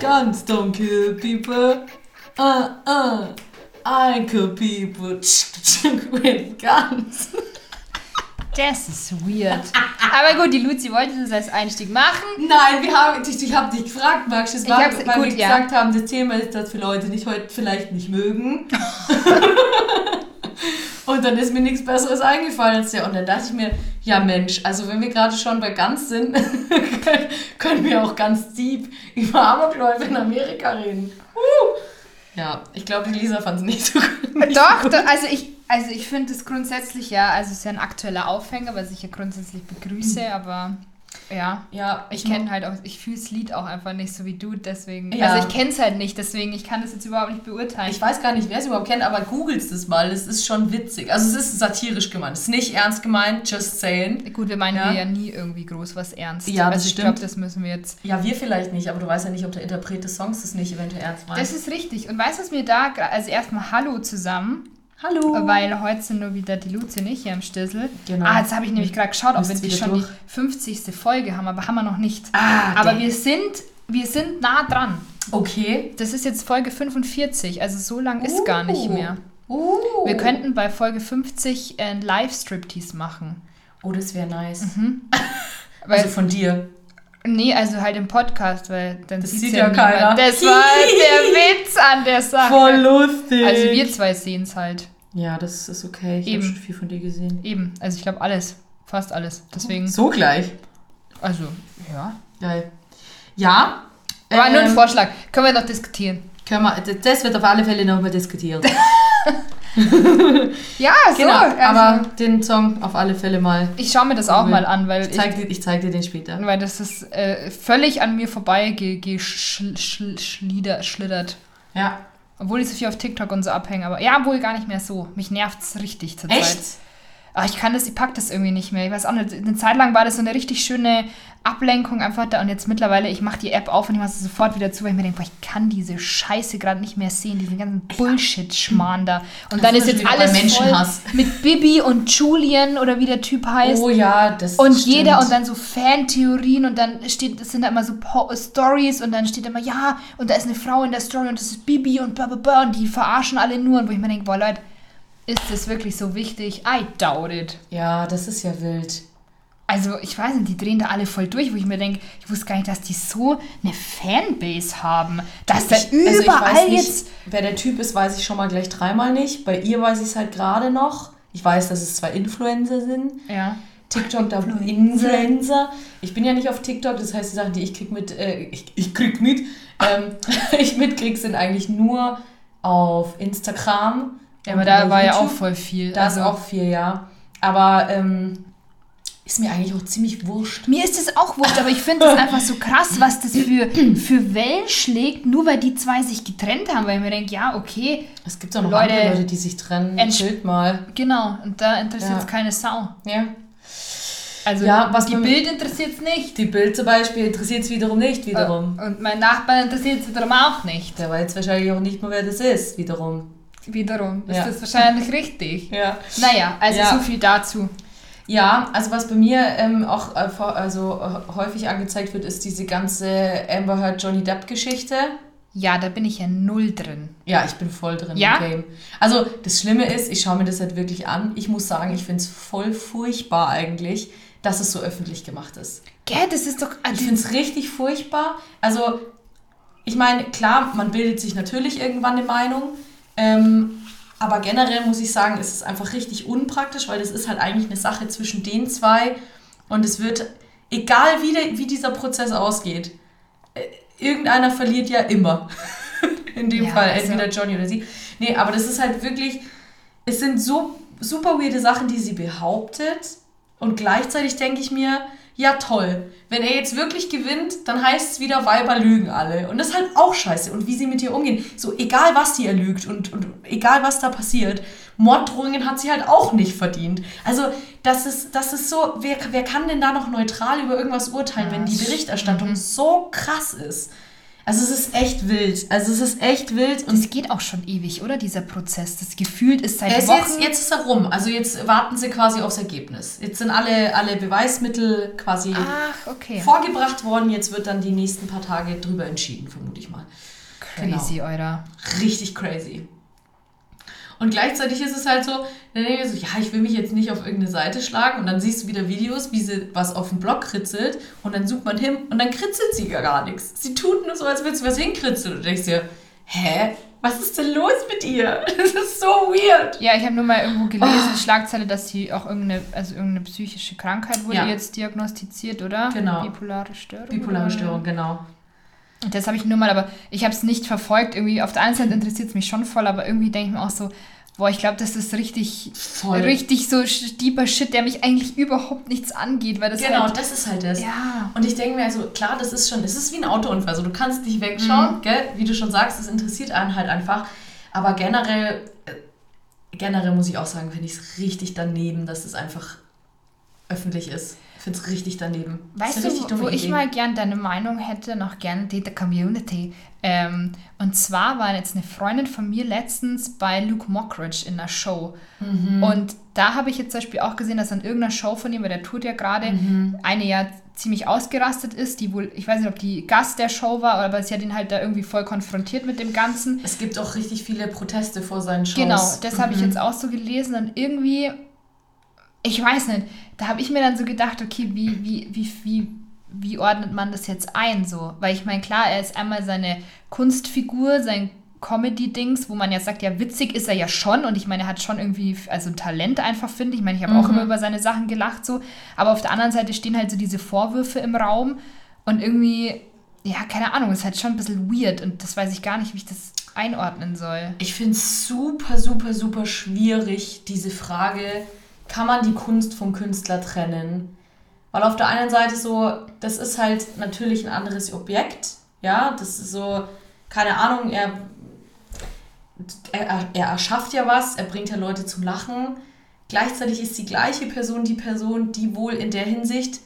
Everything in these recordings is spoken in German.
guns, don't kill people. Uh, uh, I kill people with guns. Das ist weird. Aber gut, die Luzi wollte das als Einstieg machen. Nein, wir haben, ich, ich habe dich gefragt, Max, das war, weil gut, wir ja. gesagt haben, das Thema ist, dass wir Leute nicht heute vielleicht nicht mögen. und dann ist mir nichts Besseres eingefallen als der. Und dann dachte ich mir, ja Mensch, also wenn wir gerade schon bei ganz sind, können- wir auch ganz deep über Amokläufe in Amerika reden. Uh. Ja, ich glaube, die Lisa fand es nicht so gut. Nicht Doch, doch, also ich, also ich finde es grundsätzlich ja, also es ist ja ein aktueller Aufhänger, was ich ja grundsätzlich begrüße, aber ja. Ja, Ich kenne halt auch, ich fühle das Lied auch einfach nicht so wie du, deswegen. Ja. Also ich kenne es halt nicht, deswegen, ich kann das jetzt überhaupt nicht beurteilen. Ich weiß gar nicht, wer es überhaupt kennt, aber googelt es mal. Es ist schon witzig. Also es ist satirisch gemeint. Es ist nicht ernst gemeint, just saying. Gut, wir meinen Ja. ja. nie irgendwie groß was ernst. Ja, das also ich stimmt. glaube, das müssen wir jetzt. Ja, wir vielleicht nicht, aber du weißt ja nicht, ob der Interpret des Songs das nicht eventuell ernst meint. Das ist richtig. Und weißt du, was mir da, also erstmal Hallo zusammen, Hallo. weil heute sind nur wieder die Luzi und ich hier im Stissel. Genau. Ah, jetzt habe ich nämlich gerade geschaut, ob wir die schon durch. die 50. Folge haben, aber haben wir noch nicht. Ah, aber dang. wir sind, wir sind nah dran. Okay. Das ist jetzt Folge 45, also so lang ist gar nicht Oh. mehr. Uh. Wir könnten bei Folge 50 ein Live-Striptease machen. Oh, das wäre nice. Weil, Also von dir. Nee, also halt im Podcast, weil dann Das sieht ja niemand. keiner. Das war der Witz an der Sache. lustig. Also wir zwei sehen es halt. Ja, das ist okay. Ich habe schon viel von dir gesehen. Eben. Also ich glaube alles. Fast alles. Deswegen, So gleich. also, ja. Geil. Ja. War nur ein ähm, Vorschlag. Können wir noch diskutieren. können wir, das wird auf alle Fälle nochmal diskutiert. Ja, so. genau. also, aber den Song auf alle Fälle mal. ich schaue mir das auch mal an, weil Ich zeig, dir, ich zeig dir den später. Weil das ist äh, völlig an mir vorbei ge- geschl- schl- schlieder- schlittert. Ja. Obwohl ich so viel auf TikTok und so abhänge. Aber ja, wohl gar nicht mehr so. Mich nervt's richtig zur Echt? Zeit. Aber ich kann das, ich pack das irgendwie nicht mehr. Ich weiß auch nicht, eine Zeit lang war das so eine richtig schöne Ablenkung einfach da. Und jetzt mittlerweile, ich mache die App auf und ich mache sie sofort wieder zu, weil ich mir denke, boah, ich kann diese Scheiße gerade nicht mehr sehen, diesen ganzen Bullshit-Schmarrn da. Und Das dann ist jetzt alles voll mit Bibi und Julian oder wie der Typ heißt. Oh ja, das Und stimmt. jeder und dann so Fantheorien und dann steht, das sind da immer so Stories und dann steht immer, ja, und da ist eine Frau in der Story und das ist Bibi und bla bla bla und die verarschen alle nur. Und wo ich mir denke, boah Leute, ist das wirklich so wichtig? I doubt it. Ja, das ist ja wild. Also ich weiß nicht, die drehen da alle voll durch, wo ich mir denke, ich wusste gar nicht, dass die so eine Fanbase haben. Dass da Ich- also ich überall weiß nicht, jetzt... Wer der Typ ist, weiß ich schon mal gleich dreimal nicht. Bei ihr weiß ich es halt gerade noch. Ich weiß, dass es zwei Influencer sind. Ja. TikTok, da Influencer. Ich bin ja nicht auf TikTok, das heißt, die Sachen, die ich krieg mit, äh, ich, ich krieg mit, ähm, ich mitkrieg, sind eigentlich nur auf Instagram. Ja, aber da war ja auch voll viel. Da also, ist auch viel, ja. Aber ähm, ist mir eigentlich auch ziemlich wurscht. Mir ist es auch wurscht, aber ich finde es einfach so krass, was das für, für Wellen schlägt, nur weil die zwei sich getrennt haben, weil ich mir denke, ja, okay, Es gibt auch noch Leute, andere Leute, die sich trennen. Entsch- Schild mal. genau, und da interessiert es Ja. keine Sau. Ja. Also Ja, was die Bild interessiert es nicht. Die Bild zum Beispiel interessiert es wiederum nicht, wiederum. Und mein Nachbar interessiert es wiederum auch nicht. Der weiß wahrscheinlich auch nicht mehr, wer das ist, wiederum. Wiederum ist Ja. das wahrscheinlich richtig. Ja. Naja, also Ja. so viel dazu. Ja, also was bei mir ähm, auch äh, also, äh, häufig angezeigt wird, ist diese ganze Amber Heard Johnny Depp Geschichte. Ja, da bin ich ja null drin. Ja, ich bin voll drin Ja? im Game. Also das Schlimme ist, ich schaue mir das halt wirklich an. Ich muss sagen, ich finde es voll furchtbar eigentlich, dass es so öffentlich gemacht ist. Gell, das ist doch... Ich finde es richtig furchtbar. Also, ich meine, klar, man bildet sich natürlich irgendwann eine Meinung. Ähm, aber generell muss ich sagen, ist es einfach richtig unpraktisch, weil das ist halt eigentlich eine Sache zwischen den zwei. Und es wird, egal wie, der, wie dieser Prozess ausgeht, äh, irgendeiner verliert ja immer. In dem Ja, Fall, also- entweder Johnny oder sie. Nee, aber das ist halt wirklich, es sind so super weirde Sachen, die sie behauptet. Und gleichzeitig denke ich mir, ja toll, wenn er jetzt wirklich gewinnt, dann heißt es wieder, Weiber lügen alle. Und das ist halt auch scheiße. Und wie sie mit ihr umgehen. So, egal was die erlügt und, und egal was da passiert, Morddrohungen hat sie halt auch nicht verdient. Also, das ist, das ist so, wer, wer kann denn da noch neutral über irgendwas urteilen, wenn die Berichterstattung so krass ist? Also es ist echt wild. Also es ist echt wild. Und es geht auch schon ewig, oder? Dieser Prozess. Das gefühlt ist seit Wochen... Jetzt, jetzt ist er rum. Also jetzt warten sie quasi aufs Ergebnis. Jetzt sind alle, alle Beweismittel quasi Ach, okay. vorgebracht worden. Jetzt wird dann die nächsten paar Tage drüber entschieden, vermute ich mal. Crazy, genau. Eurer. Richtig crazy. Und gleichzeitig ist es halt so, dann denke ich so, ja, ich will mich jetzt nicht auf irgendeine Seite schlagen und dann siehst du wieder Videos, wie sie was auf dem Blog kritzelt und dann sucht man hin und dann kritzelt sie ja gar nichts. Sie tut nur so, als würde sie was hinkritzeln und denkst dir, hä? Was ist denn los mit ihr? Das ist so weird. Ja, ich habe nur mal irgendwo gelesen, oh. Schlagzeile, dass sie auch irgendeine, also irgendeine psychische Krankheit wurde ja. jetzt diagnostiziert, oder? Genau. Bipolare Störung. Bipolare? Störung, genau. Das habe ich nur mal, aber ich habe es nicht verfolgt. Irgendwie auf der einen Seite interessiert es mich schon voll, aber irgendwie denke ich mir auch so, boah, ich glaube, das ist richtig, voll. richtig so deeper Shit, der mich eigentlich überhaupt nichts angeht, weil das genau, halt, das ist halt das. Ja. Und ich denke mir also, klar, das ist schon, es ist wie ein Autounfall, also du kannst nicht wegschauen, mhm. gell? Wie du schon sagst, das interessiert einen halt einfach. Aber generell, äh, generell muss ich auch sagen, finde ich es richtig daneben, dass es einfach öffentlich ist. Ich finde es richtig daneben. Weißt du, wo Idee. ich mal gern deine Meinung hätte, noch gerne die der Community. Ähm, und zwar war jetzt eine Freundin von mir letztens bei Luke Mockridge in einer Show. Mhm. Und da habe ich jetzt zum Beispiel auch gesehen, dass an irgendeiner Show von ihm, weil der tut ja gerade, mhm. eine ja ziemlich ausgerastet ist, die wohl, ich weiß nicht, ob die Gast der Show war, aber sie hat ihn halt da irgendwie voll konfrontiert mit dem Ganzen. Es gibt auch richtig viele Proteste vor seinen Shows. Genau, das mhm. habe ich mhm. jetzt auch so gelesen und irgendwie ich weiß nicht, da habe ich mir dann so gedacht, okay, wie, wie, wie, wie, wie ordnet man das jetzt ein so? Weil ich meine, klar, er ist einmal seine Kunstfigur, sein Comedy-Dings, wo man ja sagt, ja, witzig ist er ja schon und ich meine, er hat schon irgendwie, also ein Talent einfach, finde ich. Ich meine, ich habe mhm. auch immer über seine Sachen gelacht so, aber auf der anderen Seite stehen halt so diese Vorwürfe im Raum und irgendwie, ja, keine Ahnung, ist halt schon ein bisschen weird und das weiß ich gar nicht, wie ich das einordnen soll. Ich finde es super, super, super schwierig, diese Frage, kann man die Kunst vom Künstler trennen. Weil auf der einen Seite so, das ist halt natürlich ein anderes Objekt, ja, das ist so, keine Ahnung, er, er, er erschafft ja was, er bringt ja Leute zum Lachen. Gleichzeitig ist die gleiche Person die Person, die wohl in der Hinsicht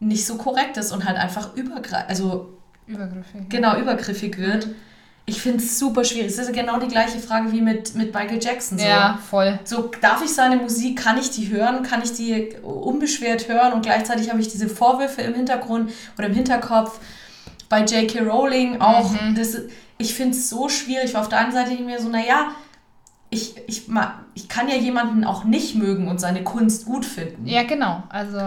nicht so korrekt ist und halt einfach übergreifend, also übergriffig. Genau, übergriffig wird. Mhm. Ich finde es super schwierig. Es ist genau die gleiche Frage wie mit, mit Michael Jackson. So. Ja, voll. So, darf ich seine Musik, kann ich die hören, kann ich die unbeschwert hören und gleichzeitig habe ich diese Vorwürfe im Hintergrund oder im Hinterkopf. Bei J.K. Rowling auch. Mhm. Das, ich finde es so schwierig. Auf der einen Seite denke ich mir so, naja, ich, ich, ich kann ja jemanden auch nicht mögen und seine Kunst gut finden. Ja, genau. Also.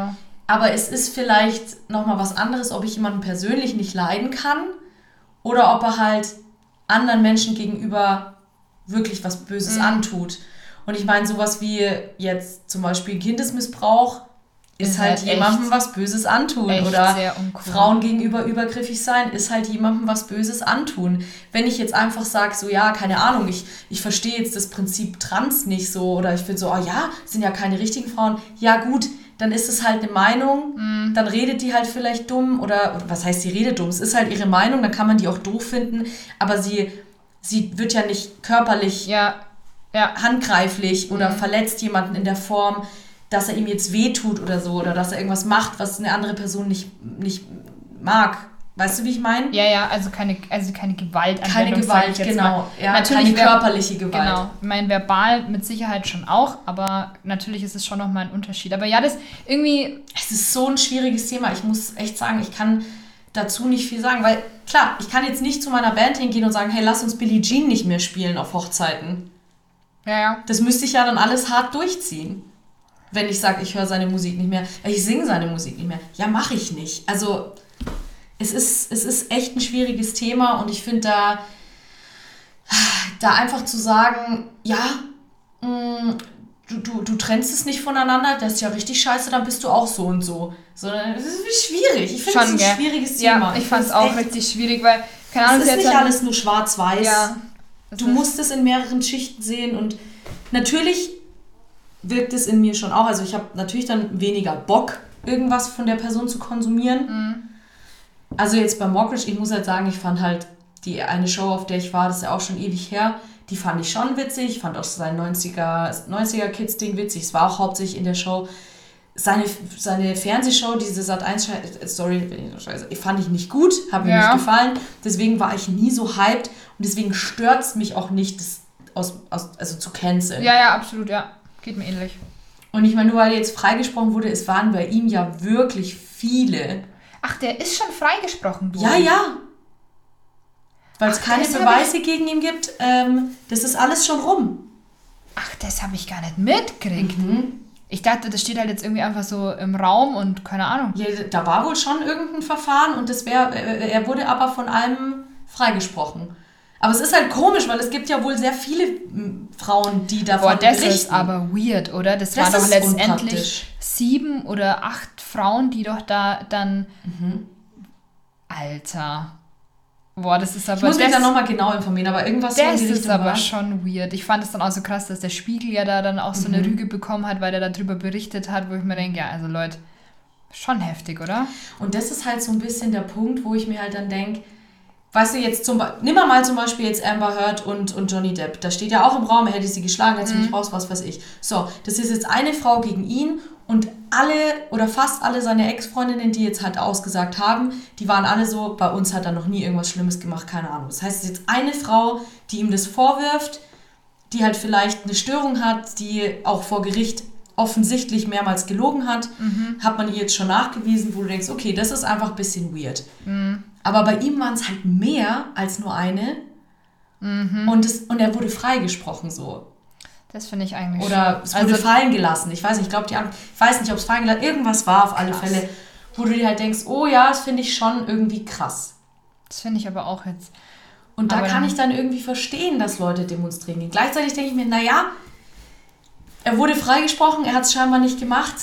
Aber es ist vielleicht nochmal was anderes, ob ich jemanden persönlich nicht leiden kann oder ob er halt anderen Menschen gegenüber wirklich was Böses mhm. antut. Und ich meine, sowas wie jetzt zum Beispiel Kindesmissbrauch ist, ist halt, halt jemandem was Böses antun. Oder Frauen gegenüber übergriffig sein, ist halt jemandem was Böses antun. Wenn ich jetzt einfach sage, so ja, keine Ahnung, ich, ich verstehe jetzt das Prinzip Trans nicht so oder ich bin so, oh ja, sind ja keine richtigen Frauen. Ja gut, dann ist es halt eine Meinung, mm. dann redet die halt vielleicht dumm oder, oder was heißt, sie redet dumm? Es ist halt ihre Meinung, dann kann man die auch doof finden, aber sie, sie wird ja nicht körperlich ja. Ja. handgreiflich oder mm. verletzt jemanden in der Form, dass er ihm jetzt wehtut oder so oder dass er irgendwas macht, was eine andere Person nicht, nicht mag. Weißt du, wie ich meine? Ja, ja, also keine, also keine Gewalt. Keine Gewalt, genau. Ja, natürlich keine körperliche Gewalt. Genau. Ich meine, verbal mit Sicherheit schon auch, aber natürlich ist es schon nochmal ein Unterschied. Aber ja, das irgendwie... Es ist so ein schwieriges Thema. Ich muss echt sagen, ich kann dazu nicht viel sagen, weil klar, ich kann jetzt nicht zu meiner Band hingehen und sagen, hey, lass uns Billie Jean nicht mehr spielen auf Hochzeiten. Ja, ja. Das müsste ich ja dann alles hart durchziehen. Wenn ich sage, ich höre seine Musik nicht mehr. Ich singe seine Musik nicht mehr. Ja, mache ich nicht. Also es ist, es ist echt ein schwieriges Thema und ich finde da, da einfach zu sagen, ja, mh, mm, du, du, du trennst es nicht voneinander, das ist ja richtig scheiße, dann bist du auch so und so. Sondern es ist schwierig. Ich finde es ein schwieriges Thema. Ja, ich, fand es auch richtig schwierig, weil, keine Ahnung, es ist nicht alles nur schwarz-weiß. Ja, du musst es in mehreren Schichten sehen und natürlich wirkt es in mir schon auch. Also ich habe natürlich dann weniger Bock, irgendwas von der Person zu konsumieren. Mhm. Also jetzt bei Mockridge, ich muss halt sagen, ich fand halt die eine Show, auf der ich war, das ist ja auch schon ewig her, die fand ich schon witzig. Ich fand auch sein 90er, 90er Kids-Ding witzig. Es war auch hauptsächlich in der Show seine, seine Fernsehshow, diese Sat 1 Story, fand ich nicht gut, hat mir Ja. nicht gefallen. Deswegen war ich nie so hyped und deswegen stört es mich auch nicht, das aus, aus, also zu canceln. Ja, ja, absolut, ja. Geht mir ähnlich. Und ich meine, nur weil jetzt freigesprochen wurde, es waren bei ihm ja wirklich viele. Ach, der ist schon freigesprochen worden. Ja, ja. Weil es keine Beweise gegen ihn gibt, ähm, das ist alles schon rum. Ach, das habe ich gar nicht mitgekriegt. Mhm. Ich dachte, das steht halt jetzt irgendwie einfach so im Raum und keine Ahnung. Ja, da war wohl schon irgendein Verfahren und das wär, äh, er wurde aber von allem freigesprochen. Aber es ist halt komisch, weil es gibt ja wohl sehr viele Frauen, die davon Boah, das berichten. ist aber weird, oder? Das, Das waren doch letztendlich sieben oder acht Frauen, die doch da dann. Mhm. Alter. Boah, das ist aber. ich muss mich da nochmal genau informieren, aber irgendwas das ist Richtung aber war. schon weird. Ich fand es dann auch so krass, dass der Spiegel ja da dann auch so Mhm. eine Rüge bekommen hat, weil er darüber berichtet hat, wo ich mir denke, ja, also Leute, schon heftig, oder? Und das ist halt so ein bisschen der Punkt, wo ich mir halt dann denke, weißt du, jetzt zum nimm mal zum Beispiel jetzt Amber Heard und, und Johnny Depp. Da steht ja auch im Raum, er hätte sie geschlagen, jetzt Mhm. bin ich raus, was weiß ich. So, das ist jetzt eine Frau gegen ihn und alle oder fast alle seine Ex-Freundinnen, die jetzt halt ausgesagt haben, die waren alle so, bei uns hat er noch nie irgendwas Schlimmes gemacht, keine Ahnung. Das heißt, es ist jetzt eine Frau, die ihm das vorwirft, die halt vielleicht eine Störung hat, die auch vor Gericht offensichtlich mehrmals gelogen hat, hat man ihr jetzt schon nachgewiesen, wo du denkst, okay, das ist einfach ein bisschen weird. Aber bei ihm waren es halt mehr als nur eine. Und, es, und er wurde freigesprochen so. Das finde ich eigentlich Oder es wurde Also- fallen gelassen. Ich weiß nicht, ich glaube, die anderen- ich weiß nicht, ob es fallen gelassen Irgendwas war auf alle Krass. Fälle, wo du dir halt denkst, oh ja, das finde ich schon irgendwie krass. Das finde ich aber auch jetzt. Und da Aber kann ich dann irgendwie verstehen, dass Leute demonstrieren gehen. Gleichzeitig denke ich mir, naja, er wurde freigesprochen, er hat es scheinbar nicht gemacht.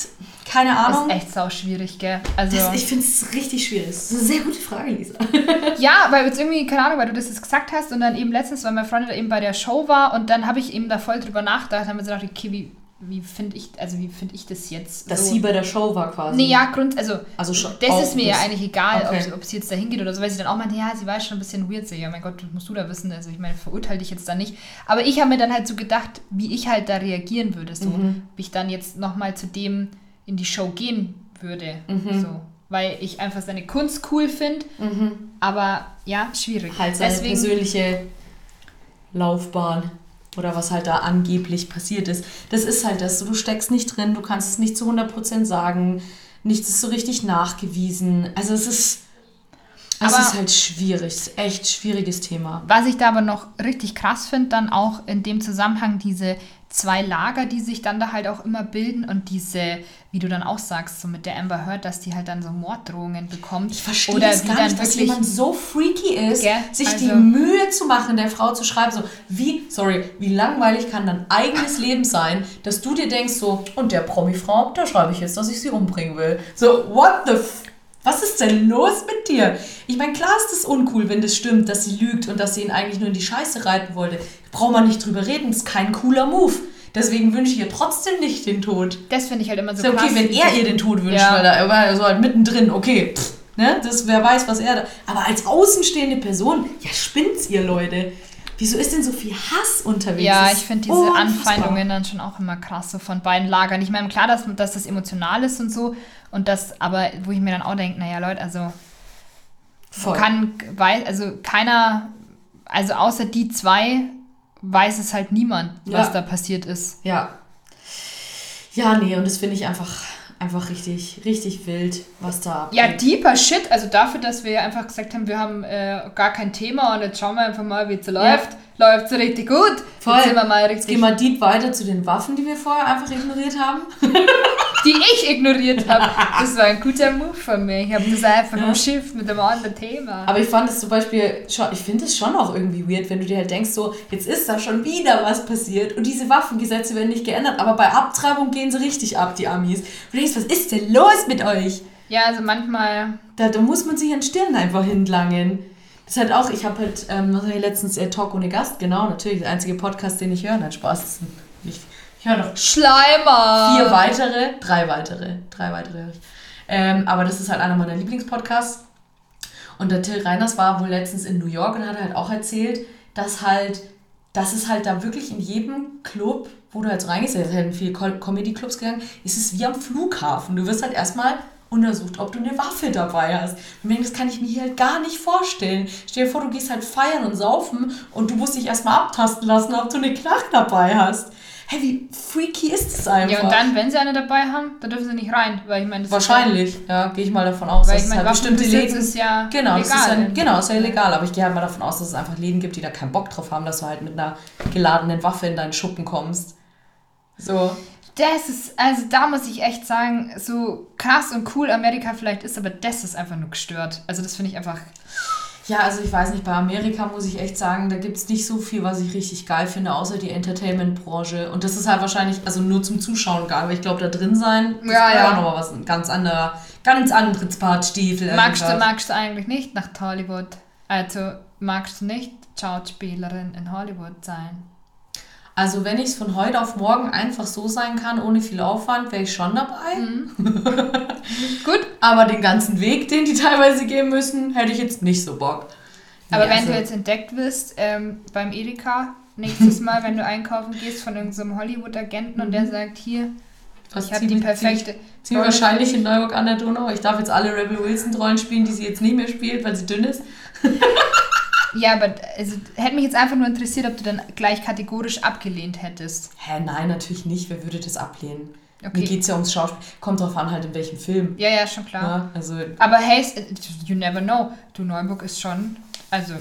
Keine Ahnung. Ist echt sau schwierig, gell? Also, Das, ich finde es richtig schwierig. Das ist eine sehr gute Frage, Lisa. ja, weil jetzt irgendwie, keine Ahnung, weil du das jetzt gesagt hast und dann eben letztens, weil meine Freundin da eben bei der Show war und dann habe ich eben da voll drüber nachgedacht, haben wir gedacht, okay, wie, wie finde ich, also wie finde ich das jetzt? Dass so? sie bei der Show war quasi. Nee, ja, Grund, also, Also das ist mir ja das- eigentlich egal, Okay. ob, ob sie jetzt da hingeht oder so, weil sie dann auch meinte, ja, sie war schon ein bisschen weird. So, ja, mein Gott, das musst du da wissen. Also, ich meine, verurteile dich jetzt da nicht. Aber ich habe mir dann halt so gedacht, wie ich halt da reagieren würde. So, Mhm. wie ich dann jetzt nochmal zu dem in die Show gehen würde. Mhm. So, weil ich einfach seine Kunst cool finde. Aber ja, schwierig. Halt seine Deswegen, persönliche Laufbahn oder was halt da angeblich passiert ist. Das ist halt das. Du steckst nicht drin, du kannst es nicht zu 100% sagen. Nichts ist so richtig nachgewiesen. Also es ist, es ist halt schwierig. Es ist echt schwieriges Thema. Was ich da aber noch richtig krass finde, dann auch in dem Zusammenhang diese zwei Lager, die sich dann da halt auch immer bilden und diese, wie du dann auch sagst, so mit der Amber Heard, dass die halt dann so Morddrohungen bekommt. Ich verstehe Oder das wie gar dann nicht, dass jemand so freaky ist, Gell? sich die Also- Mühe zu machen, der Frau zu schreiben, so wie, sorry, wie langweilig kann dein eigenes Leben sein, dass du dir denkst so, und der Promi-Frau, da schreibe ich jetzt, dass ich sie umbringen will. So, what the f... Was ist denn los mit dir? Ich meine, klar ist es uncool, wenn das stimmt, dass sie lügt und dass sie ihn eigentlich nur in die Scheiße reiten wollte. Braucht man nicht drüber reden, ist kein cooler Move. Deswegen wünsche ich ihr trotzdem nicht den Tod. Das finde ich halt immer so Ist ja okay, krass. wenn er so- ihr den Tod wünscht, Ja. weil er war so halt mittendrin, okay, pff, ne, das, wer weiß, was er da. Aber als außenstehende Person, ja, spinnt's ihr, Leute. Wieso ist denn so viel Hass unterwegs? Ja, ich finde diese unfassbar. Anfeindungen dann schon auch immer krass, so von beiden Lagern. Ich meine, klar, dass, dass das emotional ist und so. Und das, aber wo ich mir dann auch denke, naja, Leute, also Voll. kann, weiß, also keiner, also außer die zwei, weiß es halt niemand, was Ja. da passiert ist. Ja. Ja, nee, und das finde ich einfach, einfach richtig, richtig wild, was da Ja, abgeht. deeper Shit, also dafür, dass wir einfach gesagt haben, wir haben äh, gar kein Thema und jetzt schauen wir einfach mal, wie es läuft. Läuft so richtig gut. Voll. Jetzt sind wir mal Jetzt gehen richtig, wir deep weiter zu den Waffen, die wir vorher einfach ignoriert haben. die ich ignoriert habe. Das war ein guter Move von mir. Ich habe das einfach Ja. umschifft mit einem anderen Thema. Aber ich fand es zum Beispiel, schon, ich finde es schon auch irgendwie weird, wenn du dir halt denkst, so, jetzt ist da schon wieder was passiert und diese Waffengesetze werden nicht geändert, aber bei Abtreibung gehen sie richtig ab, die Amis. Du denkst, was ist denn los mit euch? Ja, also manchmal, Da, da muss man sich an Stirn einfach hinlangen. Das ist halt auch, ich habe halt, ähm, was habe ich letztens, äh, Talk ohne Gast, genau, natürlich, der einzige Podcast, den ich höre, nein, Spaß. Ich, ich höre noch Schleimer! vier weitere, drei weitere, drei weitere höre ich. Ähm, aber das ist halt einer meiner Lieblingspodcasts. Und der Till Reiners war wohl letztens in New York und hat halt auch erzählt, dass halt, dass es halt da wirklich in jedem Club, wo du halt so reingehst, es sind viele Co- Comedy-Clubs gegangen, ist es wie am Flughafen. Du wirst halt erstmal untersucht, ob du eine Waffe dabei hast. Und ich denke, das kann ich mir hier halt gar nicht vorstellen. Stell dir vor, du gehst halt feiern und saufen und du musst dich erstmal abtasten lassen, ob du eine Knarre dabei hast. Hey, wie freaky ist das einfach? Ja, und dann, wenn sie eine dabei haben, dann dürfen sie nicht rein, weil ich meine, Wahrscheinlich, ja, gehe ich mal davon aus, weil dass ich es meine, halt bestimmte Läden ist ja Genau, das ist legal. ja, genau, ist ja illegal, aber ich gehe halt mal davon aus, dass es einfach Läden gibt, die da keinen Bock drauf haben, dass du halt mit einer geladenen Waffe in deinen Schuppen kommst. So. Das ist, also da muss ich echt sagen, so krass und cool Amerika vielleicht ist, aber das ist einfach nur gestört. Also das finde ich einfach. Ja, also ich weiß nicht, bei Amerika muss ich echt sagen, da gibt es nicht so viel, was ich richtig geil finde, außer die Entertainment-Branche. Und das ist halt wahrscheinlich, also nur zum Zuschauen geil, weil ich glaube, da drin sein, das Ja, wäre ja. auch nochmal was, ein ganz anderer, ganz anderes Part Stiefel. Magst du, magst du eigentlich nicht nach Hollywood? Also magst du nicht Schauspielerin in Hollywood sein? Also wenn ich es von heute auf morgen einfach so sein kann, ohne viel Aufwand, wäre ich schon dabei. Mhm. Gut, Aber den ganzen Weg, den die teilweise gehen müssen, hätte ich jetzt nicht so Bock. aber Nee, wenn also- du jetzt entdeckt wirst ähm, beim Edeka, nächstes Mal, wenn du einkaufen gehst von irgendeinem Hollywood-Agenten und der sagt, hier, Was ich habe die perfekte... Ziemlich wahrscheinlich in Neuburg an der Donau. Ich darf jetzt alle Rebel Wilson-Rollen spielen, die sie jetzt nicht mehr spielt, weil sie dünn ist. Ja, aber also, hätte mich jetzt einfach nur interessiert, ob du dann gleich kategorisch abgelehnt hättest. Hä, nein, natürlich nicht. Wer würde das ablehnen? Okay. Mir geht es ja ums Schauspiel. Kommt drauf an, halt in welchem Film. Ja, ja, schon klar. Ja, also, Aber hey, you never know. Du Neuburg ist schon, also.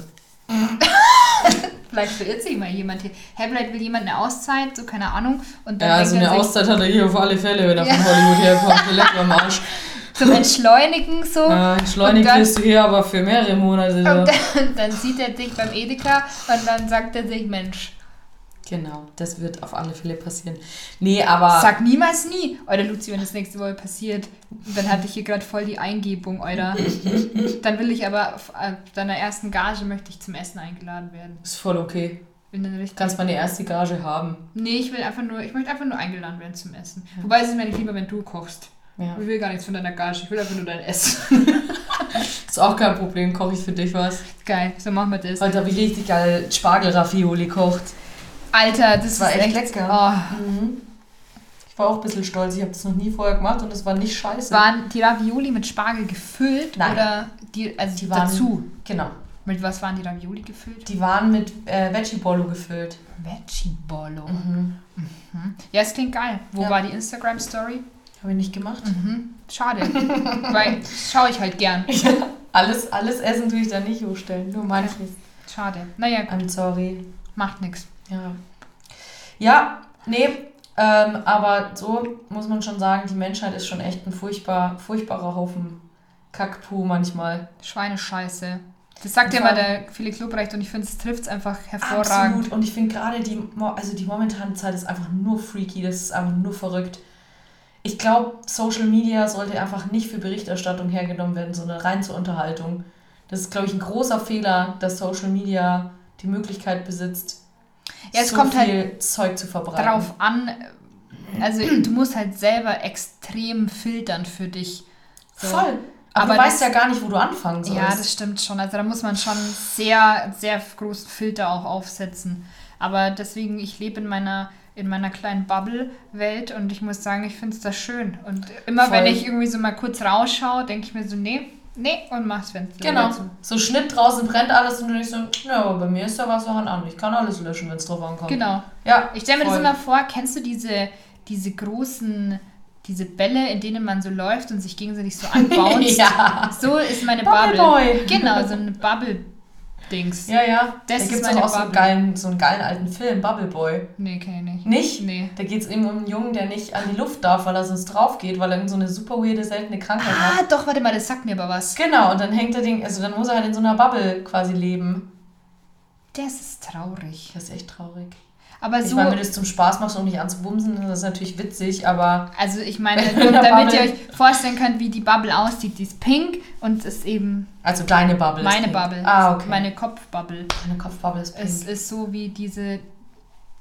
vielleicht verirrt sich mal jemand hier. Hey, vielleicht will jemand eine Auszeit, so keine Ahnung. Und dann ja, also eine Auszeit hat er hier auf alle Fälle, wenn er Ja. von Hollywood herkommt. Lecker am Arsch. zum Entschleunigen so. Ja, Schleunigt Und dann- wirst du hier aber für mehrere Monate. Und dann, dann sieht er dich beim Edeka und dann sagt er sich, Mensch, Genau, das wird auf alle Fälle passieren. Nee, aber. sag niemals nie. Oder Luzi, wenn das nächste Woche passiert, dann hatte ich hier gerade voll die Eingebung, oder? dann will ich aber auf äh, deiner ersten Gage möchte ich zum Essen eingeladen werden. Ist voll okay. Kannst meine erste Gage haben. Nee, ich will einfach nur, ich möchte einfach nur eingeladen werden zum Essen. Wobei es ist mir nicht lieber, wenn du kochst. Ja. Ich will gar nichts von deiner Gage, ich will einfach nur dein Essen. Ist auch kein Problem, koche ich für dich was. Geil, so machen wir das. Habe ich richtig geil Spargel-Ravioli kocht. Alter, das, Das war echt echt lecker. Oh, Mhm. Ich war auch ein bisschen stolz, ich habe das noch nie vorher gemacht und es war nicht scheiße. waren die Ravioli mit Spargel gefüllt Nein. oder die, also Die waren- dazu? Genau. Mit was waren die Ravioli gefüllt? Die waren mit äh, Veggie-Bollo gefüllt. Veggie Bolo. Mhm. Ja, es klingt geil. Wo Ja. war die Instagram Story? Habe ich nicht gemacht. Mhm. Schade. Weil schaue ich halt gern. Alles, alles Essen tue ich da nicht hochstellen, nur manches. Schade. Naja, gut, I'm sorry. macht nichts. Ja. Ja, nee, ähm, aber so muss man schon sagen, die Menschheit ist schon echt ein furchtbar, furchtbarer Haufen Kackpuh manchmal. Schweinescheiße. Das sagt ja mal der Felix Lobrecht und ich finde, es trifft es einfach hervorragend. Absolut. Und ich finde gerade die, also die momentane Zeit ist einfach nur freaky, das ist einfach nur verrückt. Ich glaube, Social Media sollte einfach nicht für Berichterstattung hergenommen werden, sondern rein zur Unterhaltung. Das ist, glaube ich, ein großer Fehler, dass Social Media die Möglichkeit besitzt, Ja, es so kommt halt viel Zeug zu verbreiten. Darauf an, also du musst halt selber extrem filtern für dich. So. Voll. Aber, Aber du weißt das- ja gar nicht, wo du anfangen sollst. Ja, das stimmt schon. Also da muss man schon sehr, sehr großen Filter auch aufsetzen. Aber deswegen, ich lebe in meiner, in meiner kleinen Bubble-Welt und ich muss sagen, ich finde es da schön. Und immer Voll. wenn ich irgendwie so mal kurz rausschaue, denke ich mir so, nee, nee, und mach's Fenster Genau. wieder zu. So Schnitt draußen brennt alles und du denkst so, ja, aber bei mir ist da Wasser an. Ich kann alles löschen, wenn es drauf ankommt. Genau. Ja, Ich stelle mir das voll. immer vor, kennst du diese, diese großen, diese Bälle, in denen man so läuft und sich gegenseitig so anbounced? ja. So ist meine Bubble Bubble. Boy. Genau, so eine Bubble-Dings. Ja, ja. Das da gibt es auch so einen, geilen, so einen geilen alten Film, Bubble Boy. Nee, kenn ich nicht. Nicht? Nee. Da geht es eben um einen Jungen, der nicht an die Luft darf, weil er sonst drauf geht, weil er irgend so eine super weirde, seltene Krankheit hat. Ah, doch, warte mal, das sagt mir aber was. Genau, und dann hängt er den, also dann muss er halt in so einer Bubble quasi leben. Das ist traurig. Das ist echt traurig. Aber Ich so, meine, wenn du das zum Spaß machst und nicht anzubumsen, das ist natürlich witzig, aber also ich meine, damit ihr euch vorstellen könnt, wie die Bubble aussieht, die ist pink und ist eben also deine Bubble. ist meine pink. Bubble. Ah, okay. Meine Kopfbubble. Meine Kopfbubble ist pink. Es ist so wie diese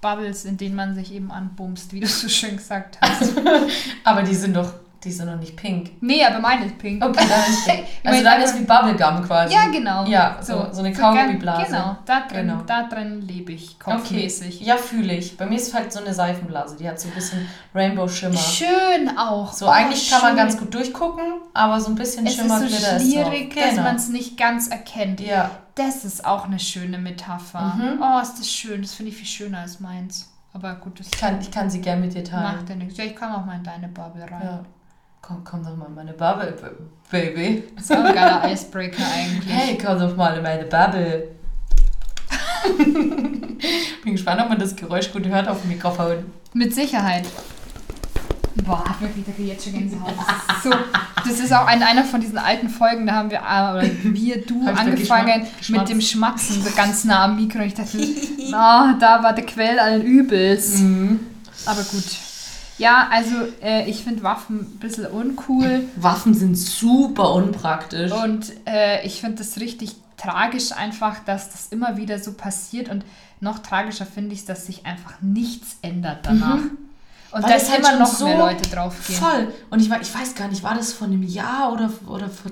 Bubbles, in denen man sich eben anbumst, wie du so schön gesagt hast. aber die sind doch Die sind noch nicht pink. Nee, aber meine ist pink. Okay, dann ist pink. Also einfach- ist wie Bubblegum quasi. Ja, genau. Ja, so, so eine Kaugummiblase. Genau, da drin, Genau. da drin lebe ich Okay, kopfmäßig. ja, fühle ich. Bei mir ist halt so eine Seifenblase, die hat so ein bisschen Rainbow-Schimmer. Schön auch. So, Oh, eigentlich kann man schön. ganz gut durchgucken, aber so ein bisschen Es Schimmer ist so schwierig, ist dass Genau. man es nicht ganz erkennt. Ja, Das ist auch eine schöne Metapher. Mhm. Oh, ist das schön. Das finde ich viel schöner als meins. Aber gut, das ich kann, ich kann sie gern mit dir teilen. macht ja nichts. Ja, ich komme auch mal in deine Bubble rein. Ja. Komm, komm doch mal in meine Bubble, Baby. Das ist auch ein geiler Icebreaker eigentlich. Hey, komm doch mal in meine Bubble. Bin gespannt, ob man das Geräusch gut hört auf dem Mikrofon. Mit Sicherheit. Boah, wirklich, da kriege ich jetzt schon Gänsehaut. Das ist, so, das ist auch in einer von diesen alten Folgen, da haben wir, äh, oder wir, du, angefangen mit dem? Schmatzen, so ganz nah am Mikro. Und ich dachte, ah, da war der Quell allen Übels. Mhm. Aber gut. Ja, also äh, ich finde Waffen ein bisschen uncool. Waffen sind super unpraktisch. Und äh, ich finde das richtig tragisch einfach, dass das immer wieder so passiert. Und noch tragischer finde ich es, dass sich einfach nichts ändert danach. Und Mhm. Weil dass es halt immer noch so mehr Leute draufgehen. Voll. Und ich, ich weiß gar nicht, war das vor einem Jahr oder, oder vor,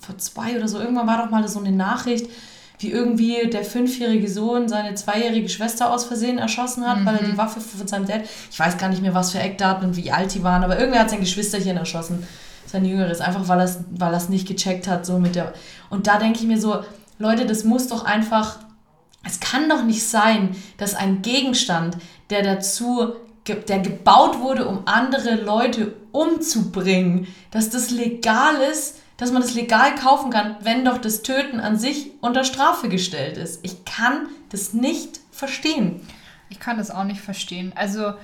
vor zwei oder so? Irgendwann war doch mal so eine Nachricht, wie irgendwie der fünfjährige Sohn seine zweijährige Schwester aus Versehen erschossen hat, weil er Mhm. die Waffe von seinem Dad. Ich weiß gar nicht mehr, was für Eckdaten und wie alt die waren, aber irgendwer hat sein Geschwisterchen erschossen. Sein Jüngeres, einfach weil er es weil er's nicht gecheckt hat, so mit der. Und da denke ich mir so, Leute, das muss doch einfach es kann doch nicht sein, dass ein Gegenstand, der dazu, der gebaut wurde, um andere Leute umzubringen, dass das legal ist, dass man das legal kaufen kann, wenn doch das Töten an sich unter Strafe gestellt ist. Ich kann das nicht verstehen. Ich kann das auch nicht verstehen. Also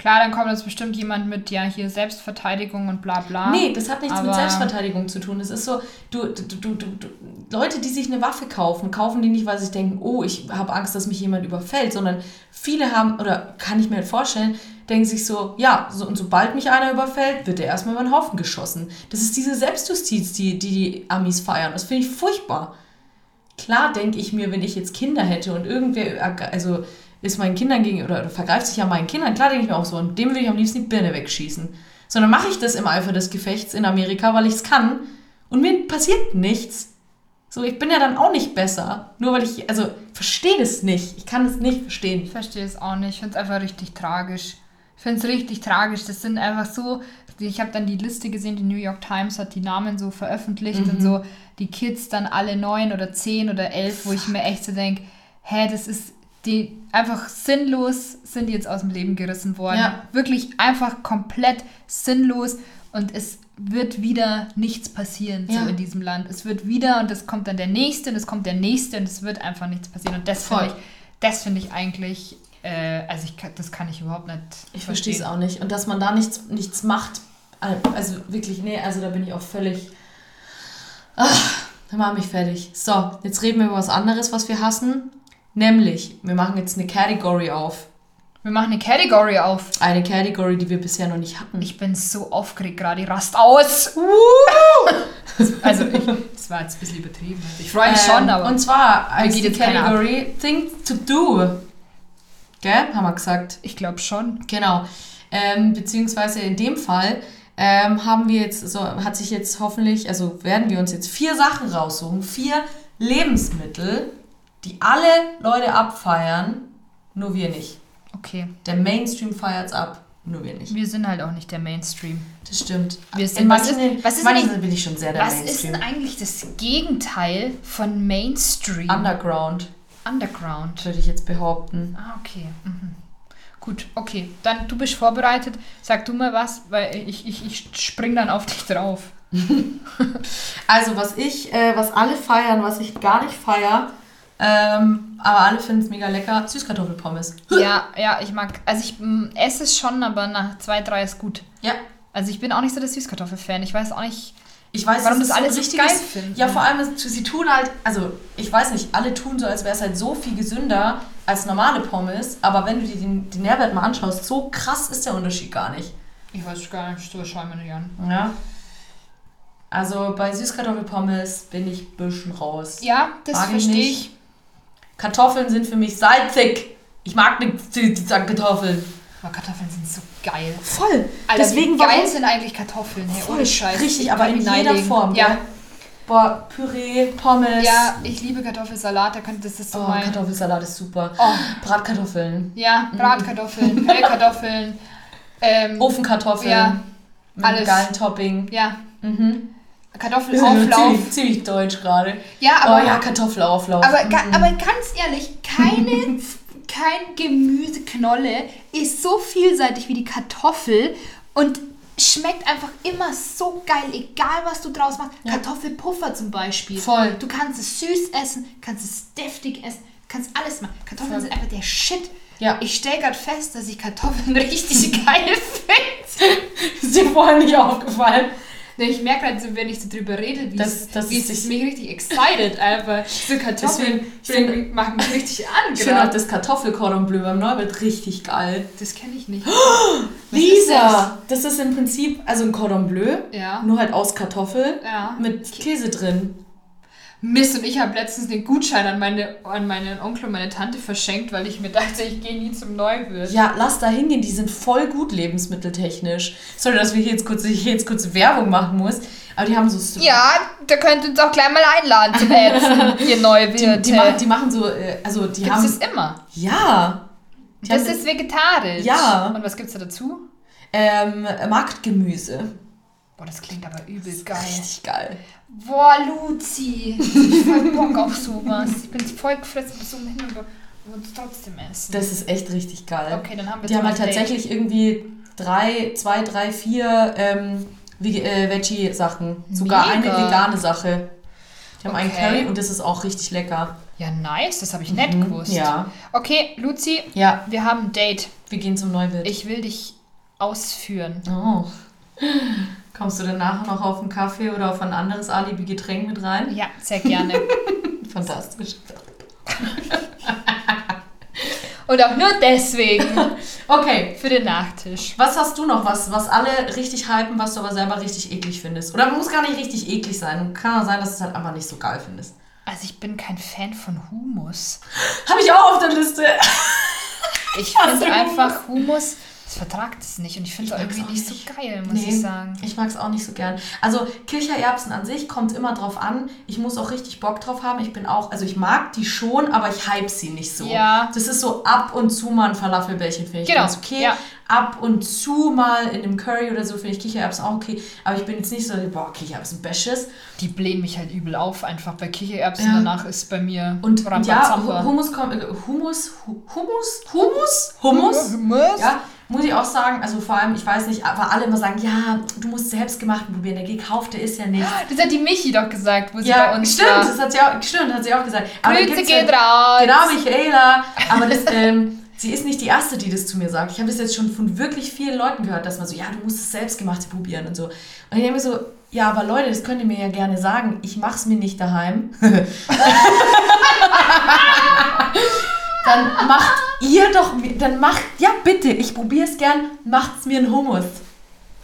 klar, dann kommt jetzt bestimmt jemand mit, ja, hier Selbstverteidigung und bla bla. Nee, das hat nichts mit Selbstverteidigung zu tun. Es ist so, du, du, du, du, du, Leute, die sich eine Waffe kaufen, kaufen die nicht, weil sie denken, oh, ich habe Angst, dass mich jemand überfällt, sondern viele haben, oder kann ich mir halt vorstellen, denken sich so, ja, so, und sobald mich einer überfällt, wird er erstmal über den Haufen geschossen. Das ist diese Selbstjustiz, die die, die Amis feiern. Das finde ich furchtbar. Klar denke ich mir, wenn ich jetzt Kinder hätte und irgendwer, also ist meinen Kindern gegenüber oder vergreift sich an meinen Kindern, klar denke ich mir auch so, und dem will ich am liebsten die Birne wegschießen. Sondern mache ich das im Eifer des Gefechts in Amerika, weil ich es kann und mir passiert nichts. So, ich bin ja dann auch nicht besser. Nur weil ich, also, verstehe das nicht. Ich kann das nicht verstehen. Ich verstehe es auch nicht. Ich finde es einfach richtig tragisch. Ich finde es richtig tragisch. Das sind einfach so. Ich habe dann die Liste gesehen, die New York Times hat die Namen so veröffentlicht Mhm. und so die Kids dann alle neun oder zehn oder elf, wo ich mir echt so denke, hä, das ist die einfach sinnlos sind die jetzt aus dem Leben gerissen worden. Ja. Wirklich einfach komplett sinnlos und es wird wieder nichts passieren so Ja. in diesem Land. Es wird wieder und es kommt dann der nächste und es kommt der nächste und es wird einfach nichts passieren und das finde ich das finde ich eigentlich, äh, also ich das kann ich überhaupt nicht Ich verstehe es auch nicht. Und dass man da nichts, nichts macht, also wirklich, nee, also da bin ich auch völlig. Ach, da macht mich fertig. So, jetzt reden wir über was anderes, was wir hassen. Nämlich, wir machen jetzt eine Category auf. Wir machen eine Category auf. Eine Category, die wir bisher noch nicht hatten. Ich bin so aufgeregt gerade, rast aus. also, ich, das war jetzt ein bisschen übertrieben. Ich freue mich schon, Ähm, aber. Und zwar als die. Category Thing to Do. Gell? Haben wir gesagt. ich glaube schon. Genau. Ähm, beziehungsweise in dem Fall ähm, haben wir jetzt, so hat sich jetzt hoffentlich, also werden wir uns jetzt vier Sachen raussuchen, vier Lebensmittel, die alle Leute abfeiern, nur wir nicht. Okay. Der Mainstream feiert's ab, nur wir nicht. Wir sind halt auch nicht der Mainstream. Das stimmt. Wir sind- in was manchen, ist- was ist manchen eigentlich- bin ich schon sehr der Was ist Mainstream. denn eigentlich das Gegenteil von Mainstream? Underground, Underground. würde ich jetzt behaupten. Ah, okay. Mhm. Gut, okay. Dann, du bist vorbereitet. Sag du mal was, weil ich, ich, ich spring dann auf dich drauf. Also, was ich, äh, was alle feiern, was ich gar nicht feier, ähm, aber alle finden es mega lecker, Süßkartoffelpommes. ja, ja, ich mag, also ich mm, esse es schon, aber nach zwei, drei ist gut. Ja, Also ich bin auch nicht so der Süßkartoffel-Fan. Ich weiß auch nicht, Ich weiß, Warum das ist alle so richtiges- geil finden. Ja, vor allem, sie tun halt, also ich weiß nicht, alle tun so, als wäre es halt so viel gesünder als normale Pommes, aber wenn du dir den, den Nährwert mal anschaust, so krass ist der Unterschied gar nicht. ich weiß gar nicht, so schau mir nicht an. Ja. Also bei Süßkartoffelpommes bin ich ein bisschen raus. Ja, das verstehe nicht. ich. Kartoffeln sind für mich salzig. Ich mag nicht süße Kartoffeln. Aber Kartoffeln sind so geil. Voll. Alter, Deswegen wie geil warum- sind eigentlich Kartoffeln? Hey, Voll ohne Scheiß. richtig, Ich aber in jeder. Form, Ja. gell? Boah, Püree, Pommes. ja, ich liebe Kartoffelsalat. Da könnte das ist so Oh, mein. Kartoffelsalat ist super. Oh. Bratkartoffeln. Ja, Bratkartoffeln, Pellkartoffeln. Ähm, Ofenkartoffeln. Ja, Mit alles. geilen Topping. ja, Mhm. Kartoffelauflauf. ziemlich, ziemlich deutsch gerade. Ja, Oh aber, ja, Kartoffelauflauf. aber, Mhm. aber ganz ehrlich, keine, kein Gemüseknolle ist so vielseitig wie die Kartoffel und schmeckt einfach immer so geil, egal was du draus machst. Kartoffelpuffer zum Beispiel. Voll. Du kannst es süß essen, kannst es deftig essen, kannst alles machen. Kartoffeln Voll. sind einfach der Shit. Ja. Ich stelle gerade fest, dass ich Kartoffeln richtig geil finde. ist dir vorher nicht aufgefallen. Ich merke halt so, wenn ich so drüber rede, wie Das- das wie ist es sich- mich richtig excited einfach. So Kartoffeln Deswegen, ich finde- bringen- machen mich richtig an. Ich finde auch das Kartoffelcordon Bleu beim Neubert richtig geil. Das kenne ich nicht. Lisa! Das ist im Prinzip also ein Cordon Bleu, Ja. nur halt aus Kartoffel Ja. mit Käse drin. Mist, und ich habe letztens den Gutschein an, meine, an meinen Onkel und meine Tante verschenkt, weil ich mir dachte, ich gehe nie zum Neuwirt. Ja, lass da hingehen, die sind voll gut lebensmitteltechnisch. Sorry, dass wir hier jetzt kurz, ich hier jetzt kurz Werbung machen muss, aber die haben so... Ja, da könnt ihr uns auch gleich mal einladen zum Ätzen, ihr Neuwirte. Die, die, machen, die machen so, äh, also die Gibt's haben... das immer? ja. Die Das ist vegetarisch. Ja. Und was gibt's da dazu? ähm, Marktgemüse. Boah, das klingt aber übel geil. Richtig geil. Boah, Luzi. Ich hab Bock auf sowas. Ich bin voll gefressen bis zum Hin und uns trotzdem essen. Das ist echt richtig geil. okay, dann haben wir Die haben halt Date. tatsächlich irgendwie drei, zwei, drei, vier ähm, äh, Veggie-Sachen. Sogar Mega. eine vegane Sache. Die haben einen Okay. Curry und das ist auch richtig lecker. Ja, nice, das habe ich nicht Mhm, gewusst. Ja. Okay, Luzi, Ja, wir haben ein Date. wir gehen zum Neuwirt. Ich will dich ausführen. Oh. Kommst du dann nachher noch auf einen Kaffee oder auf ein anderes Alibi-Getränk mit rein? Ja, sehr gerne. Fantastisch. Und auch nur deswegen Okay, für den Nachtisch. was hast du noch, was, was alle richtig hypen, was du aber selber richtig eklig findest? Oder muss gar nicht richtig eklig sein. Kann auch sein, dass du es halt einfach nicht so geil findest. Also ich bin kein Fan von Humus. Habe ich auch auf der Liste. Ich finde einfach Humus, das vertragt es nicht. Und ich finde es irgendwie nicht so geil, muss ich sagen. Ich mag es auch nicht so gern. Also Kichererbsen an sich kommt immer drauf an. Ich muss auch richtig Bock drauf haben. Ich bin auch, also ich mag die schon, aber ich hype sie nicht so. Ja. Das ist so ab und zu mal ein Falafelbällchen, finde ich Genau, ganz okay. ja. Ab und zu mal in einem Curry oder so finde ich Kichererbsen auch okay. Aber ich bin jetzt nicht so, boah, Kichererbsen Bashes. Die blähen mich halt übel auf, einfach bei Kichererbsen. Ja. Danach ist bei mir Und, ja, Rambazamba. Hu- Hummus kommt, äh, Hummus, Hu- Hummus, Hummus, Hummus. Hummus? Ja, muss ich auch sagen, also vor allem, ich weiß nicht, aber alle immer sagen, ja, du musst selbstgemachten probieren, der gekaufte ist ja nicht. Das hat die Michi doch gesagt, wo sie Ja, bei uns stimmt, war. das hat sie auch, stimmt, hat sie auch gesagt. Aber Grüße geht raus. Genau, Michaela. Aber das, ähm, sie ist nicht die Erste, die das zu mir sagt. Ich habe das jetzt schon von wirklich vielen Leuten gehört, dass man so, ja, du musst das Selbstgemachte probieren und so. Und ich denke mir so, ja, aber Leute, das könnt ihr mir ja gerne sagen. Ich mach's mir nicht daheim. dann macht ihr doch, dann macht, ja bitte, ich probiere es gern, macht's mir einen Hummus.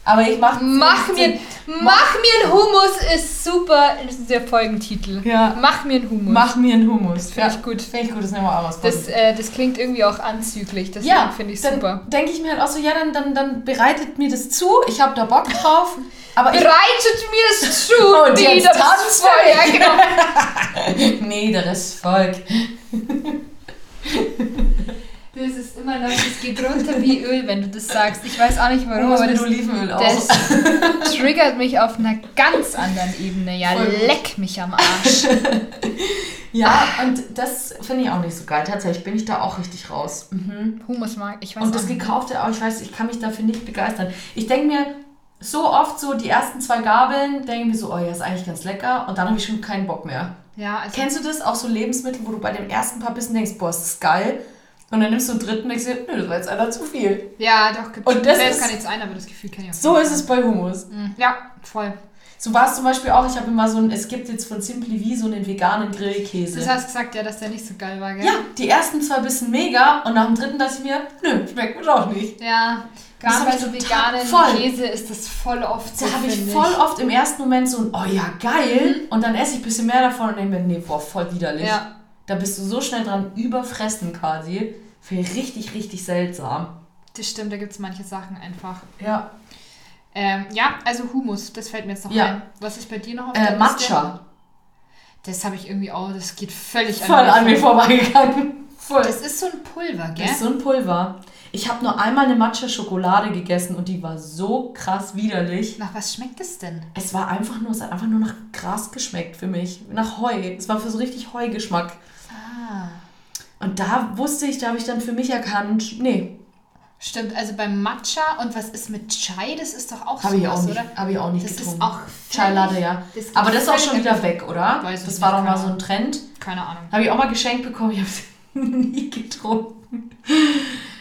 Aber ich mach Mach mir, mach mir einen Hummus ist super. Das ist der Folgentitel. Ja. Mach mir einen Hummus. Mach mir einen Hummus. Finde ich gut. Finde ich gut, das nehmen wir auch aus. Das, äh, das klingt irgendwie auch anzüglich. Deswegen ja, finde ich super. denke ich mir halt auch so, ja, dann, dann, dann bereitet mir das zu. Ich habe da Bock drauf. Aber ich, Bereitet mir es zu, jetzt niederes tanzt Feuer. Genau. niederes Volk. Das ist immer noch, das geht runter wie Öl, wenn du das sagst. Ich weiß auch nicht warum, Hummus aber das, Olivenöl auch. das triggert mich auf einer ganz anderen Ebene. Ja, Voll leck mich am Arsch. ja, und das finde ich auch nicht so geil. Tatsächlich bin ich da auch richtig raus. Mhm. Hummus mag ich weiß Und das auch. Gekaufte auch, ich weiß, ich kann mich dafür nicht begeistern. Ich denke mir so oft so, die ersten zwei Gabeln, denke ich mir so, oh ja, ist eigentlich ganz lecker. Und dann habe ich schon keinen Bock mehr. Ja, also Kennst du das? Auch so Lebensmittel, wo du bei dem ersten paar Bissen denkst, boah, ist das geil. Und dann nimmst du einen dritten und denkst dir, nö, das war jetzt einer zu viel. Ja, doch. Gibt Und das ist- gar nichts ein, aber das Gefühl kenne ich auch. So ist es bei Hummus. Mhm. Ja, voll. So war es zum Beispiel auch, ich habe immer so ein, es gibt jetzt von Simply V so einen veganen Grillkäse. Das hast gesagt, ja, dass der nicht so geil war, gell? ja, die ersten zwei Bissen mega und nach dem dritten dachte ich mir, nö, schmeckt mir doch nicht. Ja, gerade bei so veganen voll. Käse ist das voll oft so, Da habe ich voll oft im ersten Moment so ein, oh ja, geil. Und dann esse ich ein bisschen mehr davon und denke mir, nee, boah, voll widerlich. Ja. Da bist du so schnell dran überfressen quasi. Finde ich richtig, richtig seltsam. Das stimmt, da gibt es manche Sachen einfach. Ja. Ähm, ja, also Humus, das fällt mir jetzt noch Ja. ein. Was ist bei dir noch auf Äh, der Liste? Matcha. Das habe ich irgendwie auch, das geht völlig Voll an mir vorbei. vorbeigegangen. Voll. Das ist so ein Pulver, gell? Das ist so ein Pulver. Ich habe nur einmal eine Matcha-Schokolade gegessen und die war so krass widerlich. Nach was schmeckt es denn? Es war einfach nur, es hat einfach nur nach Gras geschmeckt für mich. Nach Heu. Es war für so richtig Heugeschmack. Ah. Und da wusste ich, da habe ich dann für mich erkannt, nee, Stimmt, also beim Matcha und was ist mit Chai? Das ist doch auch habe ich, auch nicht- oder? hab ich auch nicht Das getrunken. ist auch Chai Latte, ja. das Aber das ist auch schon wieder weg, oder? Weiß ich das nicht, war doch mal so ein Trend. Keine Ahnung. Habe ich auch mal geschenkt bekommen. Ich habe es nie getrunken.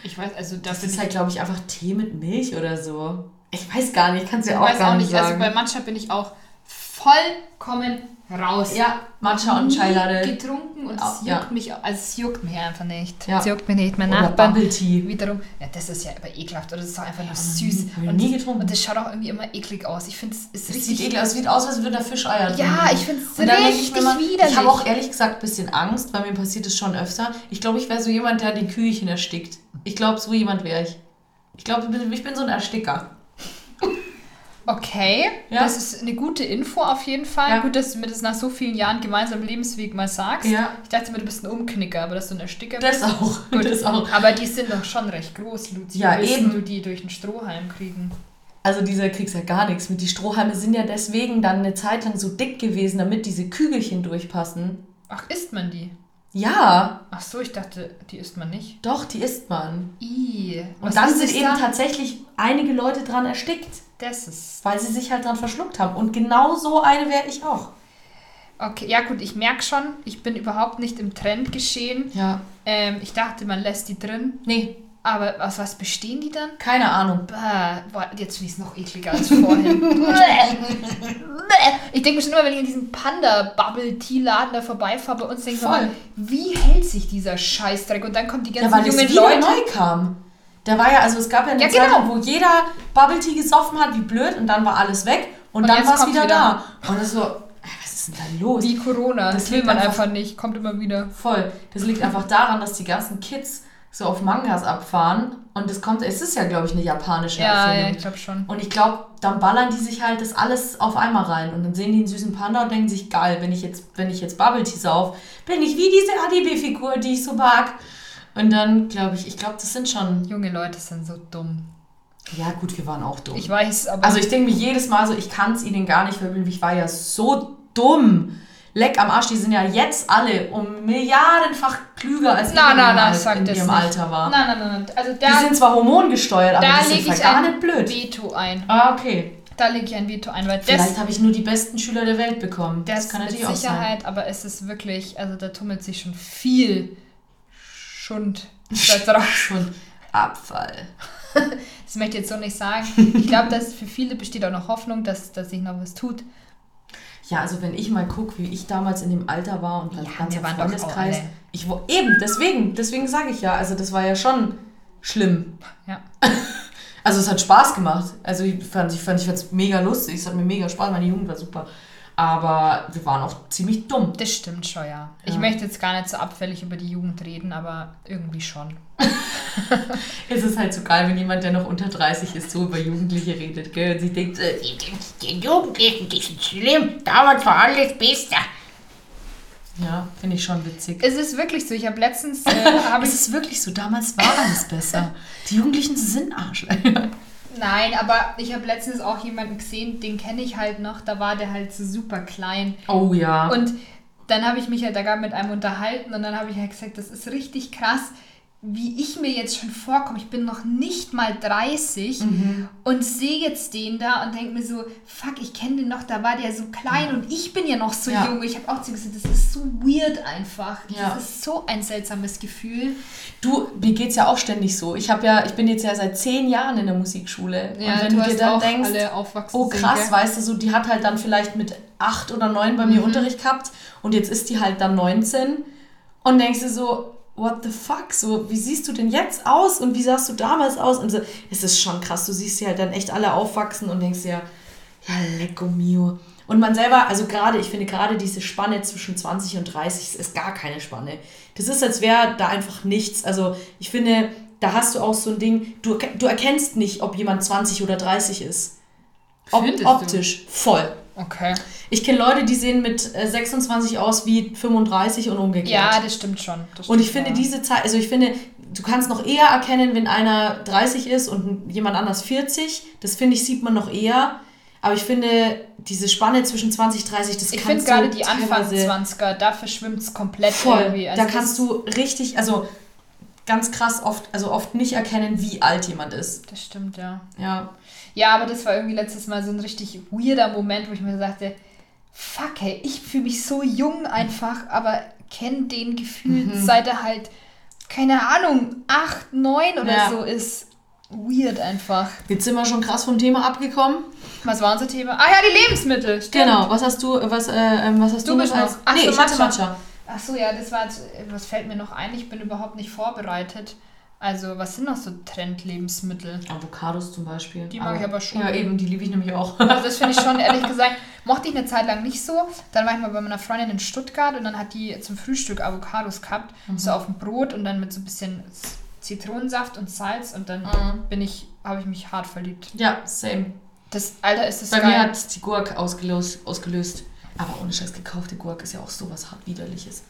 Ich weiß, also da Das bin ist ich halt, glaube ich, einfach Tee mit Milch oder so. Ich weiß gar nicht, kannst du Ich ja auch weiß gar auch nicht nicht, also sagen. bei Matcha bin ich auch vollkommen raus. ja, Matcha und Nie Chai Latte. getrunken und es Ja. juckt mich, also es juckt mich einfach nicht. Ja. Es juckt mich nicht. Mein Oder Nachbarn Bubble Tea. wiederum, ja, das ist ja aber ekelhaft oder das ist doch einfach nur süß. ich und, nie das, getrunken. und das schaut auch irgendwie immer eklig aus. Ich finde es ist Es richtig sieht eklig aus. Es sieht aus, als würde da Fischeier drin Ja, liegen. ich finde es ich richtig mir mal, widerlich. ich habe auch ehrlich gesagt ein bisschen Angst, weil mir passiert es schon öfter. Ich glaube, ich wäre so jemand, der die Kühlchen erstickt. Ich glaube, so jemand wäre ich. Ich glaube, ich bin- ich bin so ein Ersticker. Okay, Ja. das ist eine gute Info auf jeden Fall. Ja. Gut, dass du mir das nach so vielen Jahren gemeinsamen Lebensweg mal sagst. Ja. Ich dachte mir, du bist ein Umknicker, aber dass du ein Ersticker Das bist. auch. Gut. Das auch. Aber die sind doch schon recht groß, Luzi. Ja, Wie eben. du die durch den Strohhalm kriegen? Also dieser kriegst ja gar nichts mit. Die Strohhalme sind ja deswegen dann eine Zeit lang so dick gewesen, damit diese Kügelchen durchpassen. Ach, isst man die? Ja, Ach so, ich dachte, die isst man nicht. doch, die isst man. I. Und dann sind eben da? tatsächlich einige Leute dran erstickt, Das ist. weil sie sich halt dran verschluckt haben. Und genau so eine wäre ich auch. Okay, ja gut, ich merke schon, ich bin überhaupt nicht im Trend geschehen. Ja. Ähm, ich dachte, man lässt die drin. Nee, Aber aus was bestehen die dann? keine Ahnung. Bah, boah, jetzt finde ich es noch ekliger als vorhin. ich denke mir schon immer, wenn ich in diesen Panda-Bubble-Tea-Laden da vorbeifahre, bei uns denke ich mir wie hält sich dieser Scheißdreck? Und dann kommen die Ja, ganzen weil es jungen Leute. neu kam. Der war ja, also es gab ja eine Ja, Zeit, genau. wo jeder Bubble Tea gesoffen hat, wie blöd, und dann war alles weg und, Und dann war es wieder, wieder. da. Und es so, äh, was ist denn da los? Wie Corona. Das Das will man einfach- einfach nicht. Kommt immer wieder. Voll. Das liegt einfach daran, dass die ganzen Kids so auf Mangas abfahren und das kommt, es ist ja, glaube ich, eine japanische Ja, ja, Erfindung. ich glaube schon. Und ich glaube, dann ballern die sich halt das alles auf einmal rein. Und dann sehen die einen süßen Panda und denken sich, geil, wenn ich jetzt, wenn ich jetzt Bubble Tea sauf, bin ich wie diese ADB-Figur, die ich so mag. Und dann glaube ich, ich glaube, das sind schon. Junge Leute sind so dumm. Ja, gut, wir waren auch dumm. Ich weiß, aber. also ich denke mir jedes Mal so, ich kann es ihnen gar nicht verübeln. Ich war ja so dumm. Leck am Arsch, die sind ja jetzt alle um milliardenfach klüger als ich ihrem nein, Al- sag in das ihrem nicht. Alter war. Nein, nein, nein. nein. Also Die da, sind zwar hormongesteuert, aber da die sind lege vielleicht ich gar ein nicht blöd. Veto ein. Ah, okay. Da lege ich ein Veto ein, weil das, Vielleicht habe ich nur die besten Schüler der Welt bekommen. das, Das, kann mit natürlich auch sein. Sicherheit, aber es ist wirklich, also da tummelt sich schon viel Schund da drauf. Schon Abfall. Das möchte ich jetzt so nicht sagen. Ich glaube, dass für viele besteht auch noch Hoffnung, dass, dass sich noch was tut. Ja, also wenn ich mal gucke, wie ich damals in dem Alter war und mein Ja, ganzer doch auch Freundeskreis. Ich wo, eben, deswegen, deswegen sage ich ja, also das war ja schon schlimm. Ja. Also es hat Spaß gemacht. Also ich fand ich fand ich mega lustig, es hat mir mega Spaß, meine Jugend war super. Aber wir waren auch ziemlich dumm. Das stimmt schon, ja. Ich Ja. möchte jetzt gar nicht so abfällig über die Jugend reden, aber irgendwie schon. Es ist halt so geil, wenn jemand, der noch unter 30 ist, so über Jugendliche redet, gell? Und sich denkt, äh, Die, die, Jugendlichen, die sind schlimm. Damals war alles besser. ja, finde ich schon witzig. Es ist wirklich so. Ich habe letztens, äh, ich es ist wirklich so, damals war alles besser. Die Jugendlichen sind Arschlöcher. Nein, aber ich habe letztens auch jemanden gesehen, den kenne ich halt noch, da war der halt so super klein. Oh ja. Und dann habe ich mich halt da gar mit einem unterhalten und dann habe ich halt gesagt, das ist richtig krass, wie ich mir jetzt schon vorkomme. Ich bin noch nicht mal 30 und sehe jetzt den da und denke mir so, fuck, ich kenne den noch, da war der so klein und ich bin ja noch so Ja. jung. Ich habe auch zu gesagt, das ist so weird einfach. Ja. Das ist so ein seltsames Gefühl. Du, mir geht's ja auch ständig so. Ich habe ja, ich bin jetzt ja seit zehn Jahren in der Musikschule. und wenn du, dir dann denkst, oh krass, weißt du, so, die hat halt dann vielleicht mit acht oder neun bei mir Unterricht gehabt und jetzt ist die halt dann 19 und denkst du so, what the fuck, so, wie siehst du denn jetzt aus und wie sahst du damals aus? Und so, es ist schon krass, du siehst sie halt dann echt alle aufwachsen und denkst dir, ja, lecco mio. Und man selber, also gerade, ich finde gerade diese Spanne zwischen 20 und 30 ist gar keine Spanne. Das ist, als wäre da einfach nichts. Also ich finde, da hast du auch so ein Ding, du, du erkennst nicht, ob jemand 20 oder 30 ist. Ob, Findest du? optisch, voll. Okay. Ich kenne Leute, die sehen mit äh, 26 aus wie 35 und umgekehrt. Ja, das stimmt schon. Das Und ich stimmt, finde ja. diese Zeit, also ich finde, du kannst noch eher erkennen, wenn einer 30 ist und jemand anders 40. Das finde ich, sieht man noch eher. Aber ich finde, diese Spanne zwischen 20 und 30, das Ich finde kannst gerade du die Anfang teilweise 20er, da verschwimmt es komplett voll. irgendwie. Also da kannst du richtig, also ganz krass oft, also oft nicht erkennen, wie alt jemand ist. Das stimmt, ja. Ja. Ja, aber das war irgendwie letztes Mal so ein richtig weirder Moment, wo ich mir sagte, fuck, ey, ich fühle mich so jung einfach, aber kenne den gefühlt, Mhm. seit er halt, keine Ahnung, 8, 9 oder Ja. so ist. Weird einfach. Jetzt sind wir schon krass vom Thema abgekommen. Was war unser Thema? Ah ja, die Lebensmittel. Stimmt. Genau. Was hast du, was, äh, ähm, was hast du, Du bist noch als- ach Nee, so, ich hatte Matcha. Matcha. Ach so, ja, das war jetzt, was fällt mir noch ein? Ich bin überhaupt nicht vorbereitet. Also, was sind noch so Trendlebensmittel? Avocados zum Beispiel. Die mag ich aber schon. Ja, eben, die liebe ich nämlich auch. Also das finde ich schon, ehrlich gesagt, mochte ich eine Zeit lang nicht so. Dann war ich mal bei meiner Freundin in Stuttgart und dann hat die zum Frühstück Avocados gehabt, Mhm. so auf dem Brot und dann mit so ein bisschen Zitronensaft und Salz und dann Mhm. bin ich, habe ich mich hart verliebt. Ja, same. Das, Alter, ist das Bei geil. mir hat die Gurke ausgelöst, ausgelöst. Aber ohne Scheiß gekaufte Gurke ist ja auch sowas hart widerliches.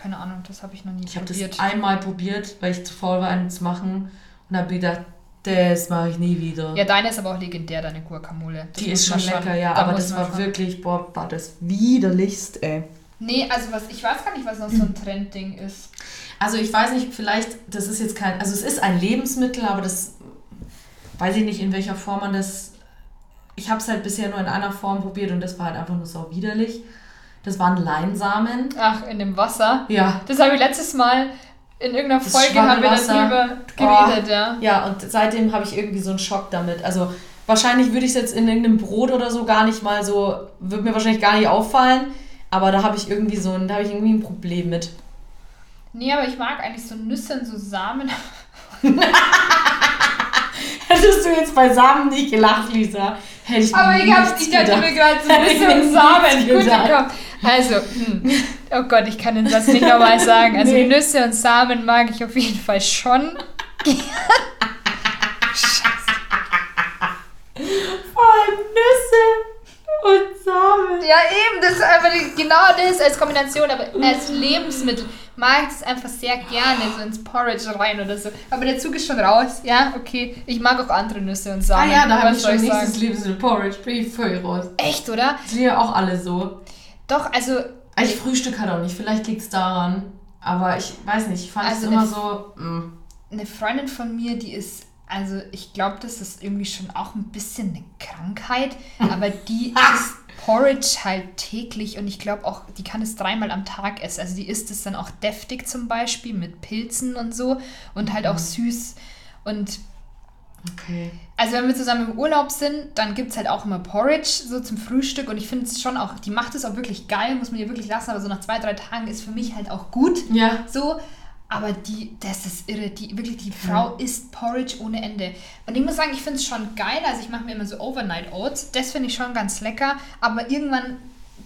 Keine Ahnung, das habe ich noch nie Ich habe das probiert. einmal probiert, weil ich zu faul war, einen zu machen. Und habe gedacht, das mache ich nie wieder. Ja, deine ist aber auch legendär, deine Guacamole. Das die ist schon lecker, ja. da aber das war schon- wirklich, boah, war das widerlichst, ey. Nee, also was, ich weiß gar nicht, was noch so ein Trendding ist. Also ich weiß nicht, vielleicht, das ist jetzt kein, also es ist ein Lebensmittel, aber das weiß ich nicht, in welcher Form man das. Ich habe es halt bisher nur in einer Form probiert und das war halt einfach nur so widerlich. Das waren Leinsamen. Ach, in dem Wasser. Ja. Das habe ich letztes Mal in irgendeiner Das Folge haben wir darüber geredet, ja. Ja, und seitdem habe ich irgendwie so einen Schock damit. Also wahrscheinlich würde ich es jetzt in irgendeinem Brot oder so gar nicht mal so, würde mir wahrscheinlich gar nicht auffallen. Aber da habe ich irgendwie so ein, da habe ich irgendwie ein Problem mit. Nee, aber ich mag eigentlich so Nüsse und so Samen. Hättest du jetzt bei Samen nicht gelacht, Lisa, hätte ich Aber ich habe mir gerade so Nüsse und Samen gut. Kopf. Also, hm. oh Gott, ich kann den Satz nicht nochmal sagen. Also Nee. Nüsse und Samen mag ich auf jeden Fall schon. Vor allem Nüsse und Samen. Ja, eben, das ist einfach genau das als Kombination, aber als Lebensmittel mag ich das einfach sehr gerne, so ins Porridge rein oder so. Aber der Zug ist schon raus, ja, okay. Ich mag auch andere Nüsse und Ah Samen. ja, da habe ich schon nächstes? Lebensmittel Porridge, bin ich völlig raus. Echt, oder? Das sind ja auch alle so. Doch, also Ich frühstück halt auch nicht, vielleicht liegt es daran. Aber ich weiß nicht, ich fand es Also immer eine- so. mm. eine Freundin von mir, die ist, also ich glaube, das ist irgendwie schon auch ein bisschen eine Krankheit, aber die isst Porridge halt täglich und ich glaube auch, die kann es dreimal am Tag essen. Also die isst es dann auch deftig zum Beispiel mit Pilzen und so und halt auch süß. Und Okay. also wenn wir zusammen im Urlaub sind, dann gibt es halt auch immer Porridge so zum Frühstück und ich finde es schon auch, die macht es auch wirklich geil, muss man ihr wirklich lassen, aber so nach zwei, drei Tagen ist für mich halt auch gut. Ja. So, aber die, das ist irre. Die, wirklich, die Frau isst Porridge ohne Ende. Und ich muss sagen, ich finde es schon geil. Also ich mache mir immer so Overnight Oats. Das finde ich schon ganz lecker. Aber irgendwann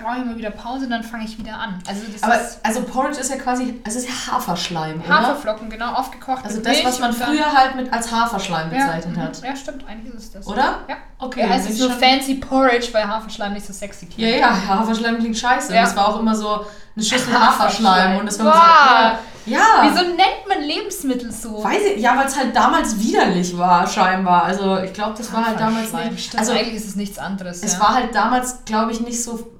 brauche ich immer wieder Pause und dann fange ich wieder an. Also das Aber ist also Porridge ist ja quasi, es ist ja Haferschleim, oder? Haferflocken, genau, aufgekocht Also das, Milch was man früher halt mit als Haferschleim ja, bezeichnet mhm. hat. Ja, stimmt, eigentlich ist es das. Oder? Ja. Okay. Ja, es bin ist so fancy Porridge, weil Haferschleim nicht so sexy Ja, klingt. ja, Haferschleim klingt scheiße. Ja. Das war auch immer so eine Schüssel Haferschleim. Haferschleim. Und das war Boah. so. Ja. Wieso nennt man Lebensmittel so? Weiß ich, ja, weil es halt damals widerlich war, scheinbar. Also ich glaube, das war halt damals nicht. Stimmt, Also eigentlich ist es nichts anderes. es ja. war halt damals, glaube ich, nicht so.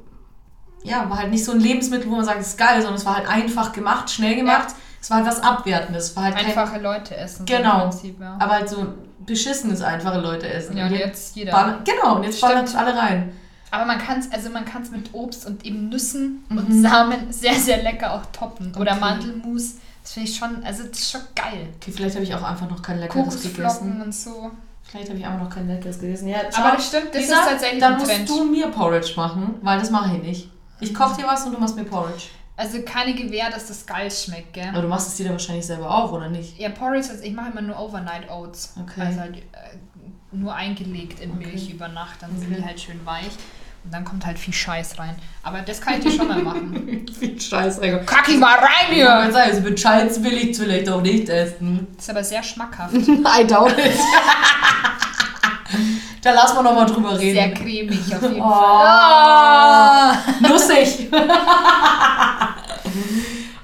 Ja, war halt nicht so ein Lebensmittel, wo man sagt, es ist geil, sondern es war halt einfach gemacht, schnell gemacht. Es war halt was Abwertendes. Es war halt kein, Einfache Leute essen. Genau. Prinzip, ja. aber halt so beschissenes einfache Leute essen. Ja, Und jetzt jeder. ballern- genau, und jetzt ballern es alle rein. Aber man kann es also man kann's mit Obst und eben Nüssen Mhm. und Samen sehr, sehr lecker auch toppen. Oder Okay. Mandelmus. Das finde ich schon, also das ist schon geil. Okay, vielleicht habe ich auch einfach noch kein leckeres gegessen. und so. Vielleicht habe ich einfach noch kein leckeres gegessen. Ja, Aber das stimmt, das Lisa, ist tatsächlich Dann ein musst Trend. du mir Porridge machen, weil das mache ich nicht. Ich koche dir was und du machst mir Porridge. Also keine Gewähr, dass das geil schmeckt, gell? Aber du machst es dir dann wahrscheinlich selber auch, oder nicht? Ja, Porridge, also ich mache immer nur Overnight Oats. Okay. Also halt äh, nur eingelegt in Okay. Milch über Nacht, dann sind Okay. die halt schön weich. Und dann kommt halt viel Scheiß rein. Aber das kann ich dir schon mal machen. Viel Scheiß, Alter. Kack ich mal rein Ja, hier! sagen, also mit Scheiß will ich vielleicht auch nicht essen. Das ist aber sehr schmackhaft. I doubt it. da lassen wir nochmal drüber reden. Sehr cremig auf jeden Oh. Fall. Nussig.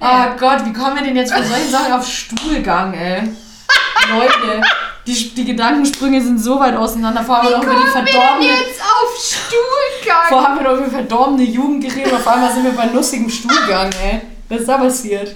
oh Gott, wie kommen wir denn jetzt von solchen Sachen auf Stuhlgang, ey? Leute, die, die Gedankensprünge sind so weit auseinander. Vorher haben wir noch über die verdorbene, jetzt auf Stuhlgang? vorher haben wir noch über verdorbene Jugend geredet. Auf einmal sind wir bei nussigem Stuhlgang, ey. Was ist da passiert?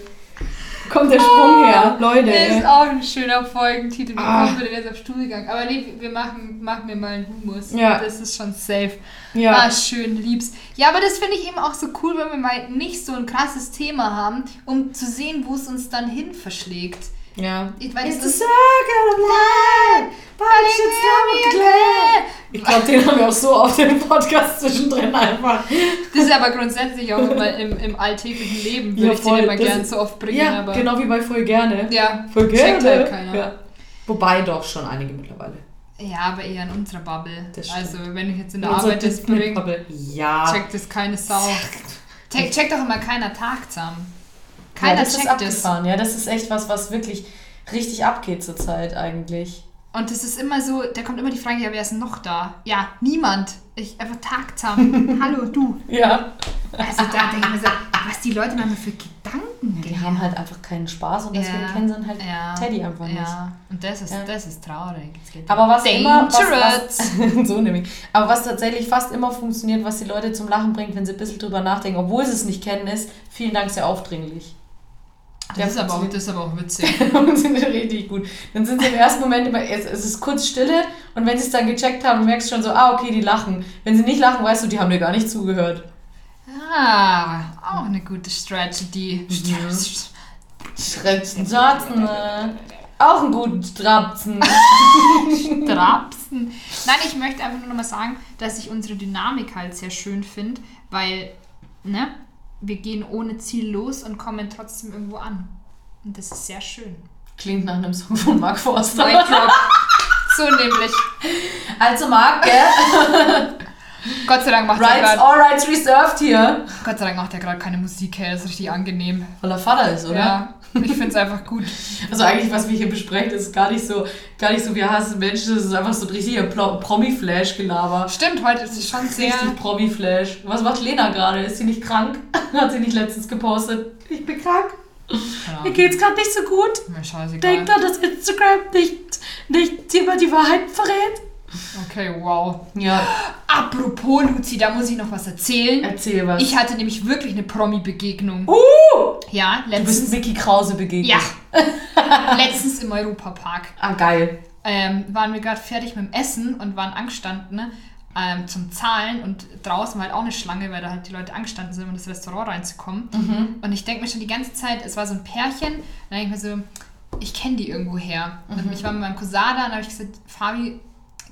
Kommt der Sprung her, Leute. Das ist auch ein schöner Folgentitel. Wie Ah. kommen wir jetzt auf Stuhlgang? Aber nee, wir machen, machen wir mal einen Humus. Ja. Das ist schon safe. Ja. Ah, schön, lieb's. Ja, aber das finde ich eben auch so cool, wenn wir mal nicht so ein krasses Thema haben, um zu sehen, wo es uns dann hin verschlägt. Ja. Ich, weil It's the circle of life, but it should stop clear. Ich glaube, den haben wir auch so auf dem Podcast zwischendrin einfach. Das ist aber grundsätzlich auch immer im, im alltäglichen Leben, würde Ja, ich den immer Das- gern so oft bringen. Ja, aber genau wie bei voll gerne. Ja, Voll gerne. checkt halt keiner. Ja. Wobei doch schon einige mittlerweile. Ja, aber eher in unserer Bubble. Also, wenn ich jetzt in der Arbeit das bringe. Ja. checkt das keine Sau. Check, checkt doch immer keiner Tag zusammen. Ja, Keiner das ist checkt das. abgefahren. Ja, das ist echt was, was wirklich richtig abgeht zurzeit eigentlich. Und das ist immer so, da kommt immer die Frage, ja, wer ist noch da? Ja, niemand. Ich einfach Tag zusammen. Hallo, du. Ja. Also da denke ich mir so, was die Leute manchmal für Gedanken Die haben halt einfach keinen Spaß und deswegen Ja. kennen sie halt ja. Teddy einfach nicht. Ja, und das ist, Ja. das ist traurig. Geht Aber was immer, was, was, so nämlich. Aber was tatsächlich fast immer funktioniert, was die Leute zum Lachen bringt, wenn sie ein bisschen drüber nachdenken, obwohl sie es nicht kennen, ist, vielen Dank, sehr aufdringlich. Das, ist aber auch, das ist aber auch witzig. funktioniert richtig gut. Dann sind sie im ersten Moment immer, es, es ist kurz Stille und wenn sie es dann gecheckt haben, merkst du schon so, ah, okay, die lachen. Wenn sie nicht lachen, weißt du, die haben dir gar nicht zugehört. Ah, auch eine gute Strategy. Schretzen, Schratzen, äh, auch einen guten Strapsen. Strapsen. Nein, ich möchte einfach nur noch mal sagen, dass ich unsere Dynamik halt sehr schön finde, weil, ne, wir gehen ohne Ziel los und kommen trotzdem irgendwo an. Und das ist sehr schön. Klingt nach einem Song von Mark Forster. So nämlich. Also Mark, gell? Gott sei Dank macht er Rights, gerade all rights reserved hier. Gott sei Dank macht er gerade keine Musik her, das ist richtig angenehm. Weil er Vater ist, oder? Ja, ich finde es einfach gut. Also eigentlich, was wir hier besprechen, ist gar nicht so, gar nicht so, wir hassen Menschen, das ist einfach so ein richtiger Pro- Promi-Flash-Gelaber. Stimmt, heute ist es schon sehr. Richtig Promi-Flash. Was macht Lena gerade? Ist sie nicht krank? Hat sie nicht letztens gepostet? Ich bin krank. Keine Mir geht's gerade nicht so gut. Mir scheißegal. Denkt doch, dass Instagram nicht, nicht immer die Wahrheit verrät? Okay, wow. Ja, Apropos Luzi, da muss ich noch was erzählen. erzähl was. Ich hatte nämlich wirklich eine Promi-Begegnung. uh, Ja, du bist letztens. Mickey Krause begegnet. Ja. letztens im Europapark. Ah, geil. Ähm, waren wir gerade fertig mit dem Essen und waren angestanden ne, ähm, zum Zahlen und draußen war halt auch eine Schlange, weil da halt die Leute angestanden sind, um in das Restaurant reinzukommen. Und ich denke mir schon die ganze Zeit, es war so ein Pärchen, und dann denke ich mir so, ich kenne die irgendwo her. Und ich war mit meinem Cousin da und habe ich gesagt, Fabi,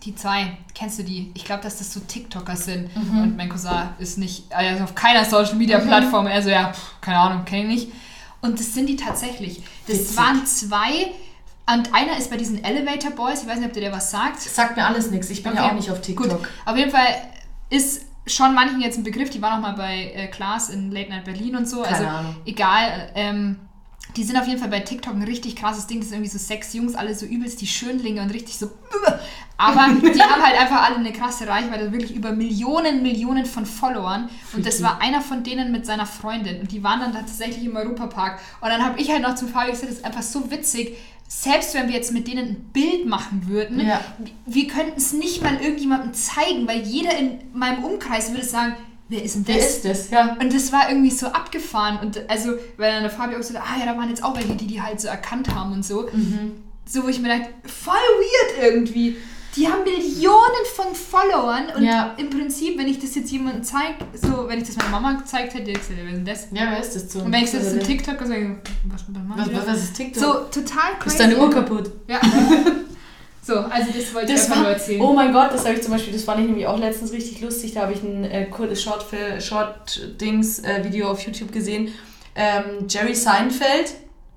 die zwei, kennst du die? Ich glaube, dass das so TikToker sind. Und mein Cousin ist nicht, also auf keiner Social Media Plattform. Er so, ja, pff, keine Ahnung, kenne ich nicht. Und das sind die tatsächlich. Das Witzig. waren zwei. Und einer ist bei diesen Elevator Boys, ich weiß nicht, ob dir der was sagt. Sagt mir alles nichts. Ich bin ja Okay. auch nicht auf TikTok. Gut, auf jeden Fall ist schon manchen jetzt ein Begriff, die waren auch mal bei äh, Klaas in Late Night Berlin und so. Keine also Ahnung. egal, ähm, die sind auf jeden Fall bei TikTok ein richtig krasses Ding. Das sind irgendwie so sechs Jungs, alle so übelst die Schönlinge und richtig so. Aber die haben halt einfach alle eine krasse Reichweite, wirklich über Millionen, Millionen von Followern. Und das war einer von denen mit seiner Freundin. Und die waren dann tatsächlich im Europapark. Und dann habe ich halt noch zum Fabi gesagt, das ist einfach so witzig. Selbst wenn wir jetzt mit denen ein Bild machen würden, Ja. wir könnten es nicht mal irgendjemandem zeigen, weil jeder in meinem Umkreis würde sagen, wer ist denn das? Wer ist das? Ja. Und das war irgendwie so abgefahren. Und also, weil dann der Fabi auch so, ah ja, da waren jetzt auch welche, die die halt so erkannt haben und so. Mhm. So, wo ich mir dachte, voll weird irgendwie. Die haben Millionen von Followern und Ja. im Prinzip, wenn ich das jetzt jemandem zeige, so, wenn ich das meiner Mama gezeigt hätte, hätte ich gesagt, wer ist denn das? Ja, wer ist das so? Und wenn ich das in TikTok sage, was, was Was, was, ist TikTok? So, total crazy. ist deine Uhr kaputt? Ja. so, also das wollte Das ich einfach nur erzählen. oh mein Gott, das habe ich zum Beispiel, das fand ich nämlich auch letztens richtig lustig. Da habe ich ein äh, kurzes Short, Short Dings äh, Video auf YouTube gesehen. Ähm, Jerry Seinfeld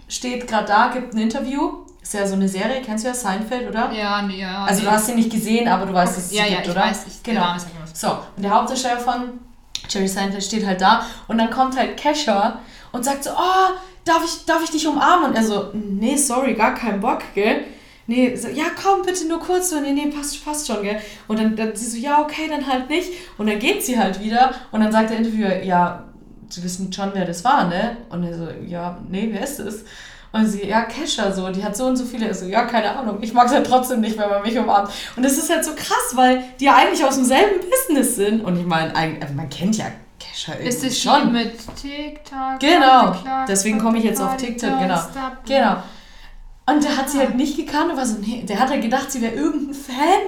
steht gerade da, gibt ein Interview. Ist ja so eine Serie, kennst du ja Seinfeld, oder? ja, nee, ja. Also nee. du hast sie nicht gesehen, aber du weißt, dass es sie ja, ja, gibt, ich oder? weiß, ich, genau. Name mir was. So, und der Hauptdarsteller von Jerry Seinfeld steht halt da und dann kommt halt Kesha und sagt so, oh, darf ich, darf ich dich umarmen? Und er so, nee, sorry, gar keinen Bock, gell? Nee, so, ja, komm, bitte nur kurz. So, nee, nee, passt, passt schon, gell? Und dann, dann sie so, ja, okay, dann halt nicht. Und dann geht sie halt wieder und dann sagt der Interviewer, ja, sie wissen schon, wer das war, ne? Und er so, ja, nee, wer ist es? Und sie, ja, Kesha, so, die hat so und so viele. Er so, ja, keine Ahnung, ich mag es halt trotzdem nicht, wenn man mich umarmt. Und das ist halt so krass, weil die ja eigentlich aus demselben Business sind. Und ich meine, eigentlich- also man kennt ja Kesha irgendwie Ist es schon. mit TikTok? Genau. Deswegen komme ich jetzt auf TikTok, genau. Genau. Und der hat sie halt nicht gekannt und war so, nee, der hat halt gedacht, sie wäre irgendein Fan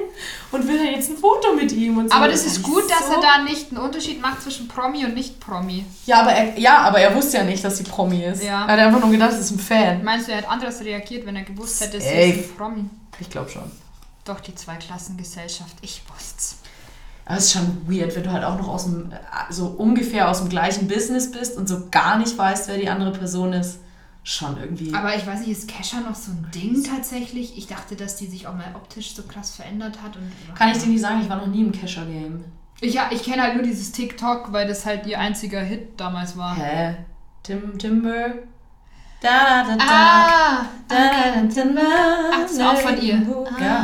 und will dann jetzt ein Foto mit ihm und so. Aber das ist fand ich gut, dass so- er da nicht einen Unterschied macht zwischen Promi und Nicht-Promi. Ja aber, er, ja, aber er wusste ja nicht, dass sie Promi ist. Ja. Er hat einfach nur gedacht, sie ist ein Fan. Meinst du, er hat anders reagiert, wenn er gewusst hätte, sie ist ein Promi? Ich glaube schon. Doch, die Zweiklassengesellschaft. Ich wusste's. Aber es ist schon weird, wenn du halt auch noch aus dem, äh, so ungefähr aus dem gleichen Business bist und so gar nicht weißt, wer die andere Person ist. Schon irgendwie. Aber ich weiß nicht, ist Kesha noch so ein Ding tatsächlich? Ich dachte, dass die sich auch mal optisch so krass verändert hat. Und Kann ich dir nicht sagen, ich war noch nie im Kesher-Game. Ich, ja, ich kenne halt nur dieses TikTok, weil das halt ihr einziger Hit damals war. Hä? Tim, Timber? Da, da, da, da. Ah! Da, da, da, da, Ach, das ist auch von ihr. Ja.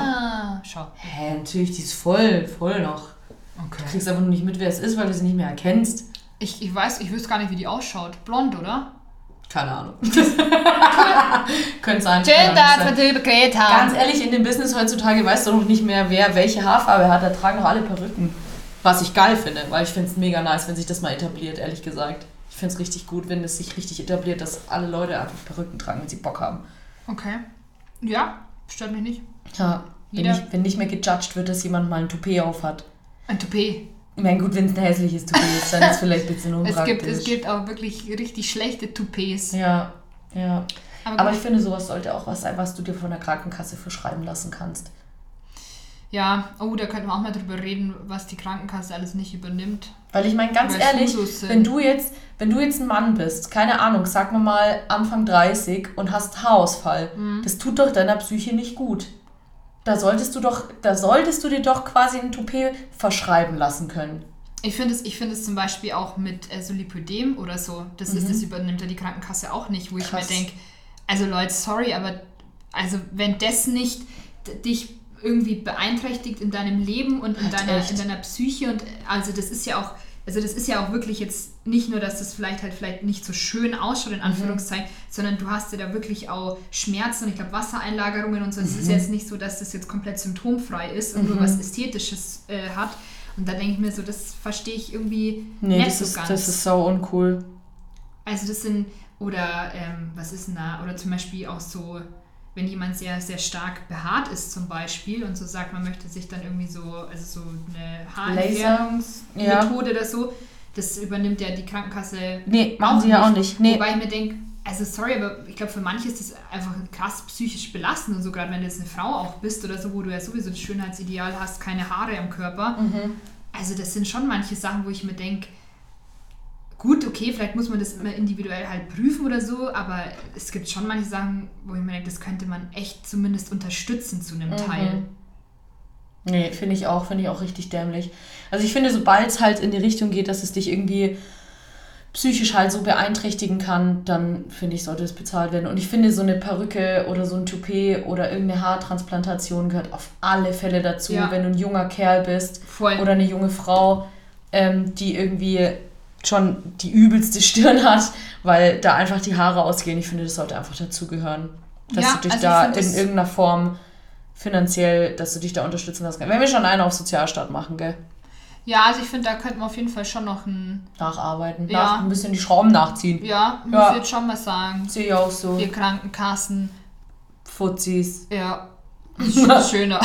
Ah, schau. Hä, natürlich, die ist voll, voll noch. Du Okay. kriegst einfach nur nicht mit, wer es ist, weil du sie nicht mehr erkennst. Ich, ich weiß, ich wüsste gar nicht, wie die ausschaut. Blond, oder? Keine Ahnung. Könnte sein. Schön, auch dass wir sein. drüber geredet Ganz haben. ehrlich, in dem Business heutzutage weißt du noch nicht mehr, wer welche Haarfarbe hat. Da tragen doch alle Perücken. Was ich geil finde, weil ich finde es mega nice, wenn sich das mal etabliert, ehrlich gesagt. Ich finde es richtig gut, wenn es sich richtig etabliert, dass alle Leute einfach Perücken tragen, wenn sie Bock haben. Okay. Ja, stört mich nicht. Ja. Wenn Jeder- nicht, wenn nicht mehr gejudged wird, dass jemand mal ein Toupet auf hat. Ein Toupet. Ich meine, gut, wenn es ein hässliches Toupet ist, dann ist es vielleicht ein bisschen Es unpraktisch. gibt, es gibt auch wirklich richtig schlechte Toupets. Ja, ja. Aber, Aber ich finde, sowas sollte auch was sein, was du dir von der Krankenkasse verschreiben lassen kannst. ja, oh, da könnten wir auch mal drüber reden, was die Krankenkasse alles nicht übernimmt. Weil ich meine, ganz ehrlich, wenn du jetzt, wenn du jetzt ein Mann bist, keine Ahnung, sag mal Anfang 30 und hast Haarausfall, Mhm. das tut doch deiner Psyche nicht gut. Da solltest du doch, da solltest du dir doch quasi ein Toupet verschreiben lassen können. Ich finde es, ich finde es zum Beispiel auch mit äh, so Lipödem oder so. Das ist, das übernimmt ja die Krankenkasse auch nicht, wo ich Mhm. Krass. mir denke, also Leute, sorry, aber also wenn das nicht dich irgendwie beeinträchtigt in deinem Leben und in deiner, echt. in deiner Psyche und also das ist ja auch, also das ist ja auch wirklich jetzt nicht nur, dass das vielleicht halt vielleicht nicht so schön ausschaut, Mhm. in Anführungszeichen, sondern du hast ja da wirklich auch Schmerzen und ich glaube Wassereinlagerungen und so. Es ist Mhm. jetzt nicht so, dass das jetzt komplett symptomfrei ist und nur was Ästhetisches äh, hat. Und da denke ich mir so, das verstehe ich irgendwie Nee, nicht das so ist, ganz. das ist so uncool. also das sind, oder ähm, was ist denn da, oder zum Beispiel auch so, wenn jemand sehr, sehr stark behaart ist zum Beispiel und so sagt, man möchte sich dann irgendwie so, also so eine Haarentfernungsmethode oder so, das übernimmt ja die Krankenkasse Nee, machen sie ja auch nicht. Nee. Wobei ich mir denke, also sorry, aber ich glaube, für manche ist das einfach krass psychisch belastend und so, gerade wenn du jetzt eine Frau auch bist oder so, wo du ja sowieso das Schönheitsideal hast, keine Haare am Körper. Mhm. Also das sind schon manche Sachen, wo ich mir denke, gut, okay, vielleicht muss man das immer individuell halt prüfen oder so, aber es gibt schon manche Sachen, wo ich mir denke, das könnte man echt zumindest unterstützen zu einem Teil. Nee, finde ich auch, finde ich auch richtig dämlich. Also ich finde, sobald es halt in die Richtung geht, dass es dich irgendwie psychisch halt so beeinträchtigen kann, dann finde ich, sollte es bezahlt werden. Und ich finde, so eine Perücke oder so ein Toupet oder irgendeine Haartransplantation gehört auf alle Fälle dazu, Ja. wenn du ein junger Kerl bist Voll. oder eine junge Frau, ähm, die irgendwie schon die übelste Stirn hat, weil da einfach die Haare ausgehen. Ich finde, das sollte einfach dazugehören. Dass Ja, du dich also da in das- irgendeiner Form finanziell, dass du dich da unterstützen lassen kannst. Wenn wir schon einen auf Sozialstaat machen, gell? Ja, also ich finde, da könnten wir auf jeden Fall schon noch ein, Nacharbeiten. Ja. Nach, ein bisschen die Schrauben nachziehen. ja, muss Ja. ich jetzt schon mal sagen, Sehe ich auch so. wir Krankenkassen, Fuzis. ja, ist schöner.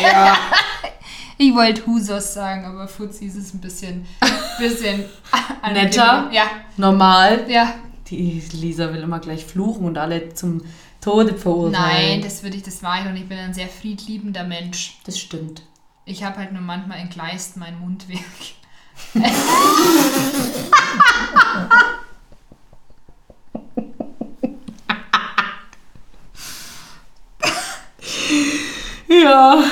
Ja. Ich wollte Husos sagen, aber Fuzis ist ein bisschen, bisschen Netter. Ja, Normal. ja. Die Lisa will immer gleich fluchen und alle zum Tode verurteilen. Nein, das würde ich, das war ich und ich bin ein sehr friedliebender Mensch. das stimmt. Ich habe halt nur manchmal entgleist mein Mundwerk. Ja.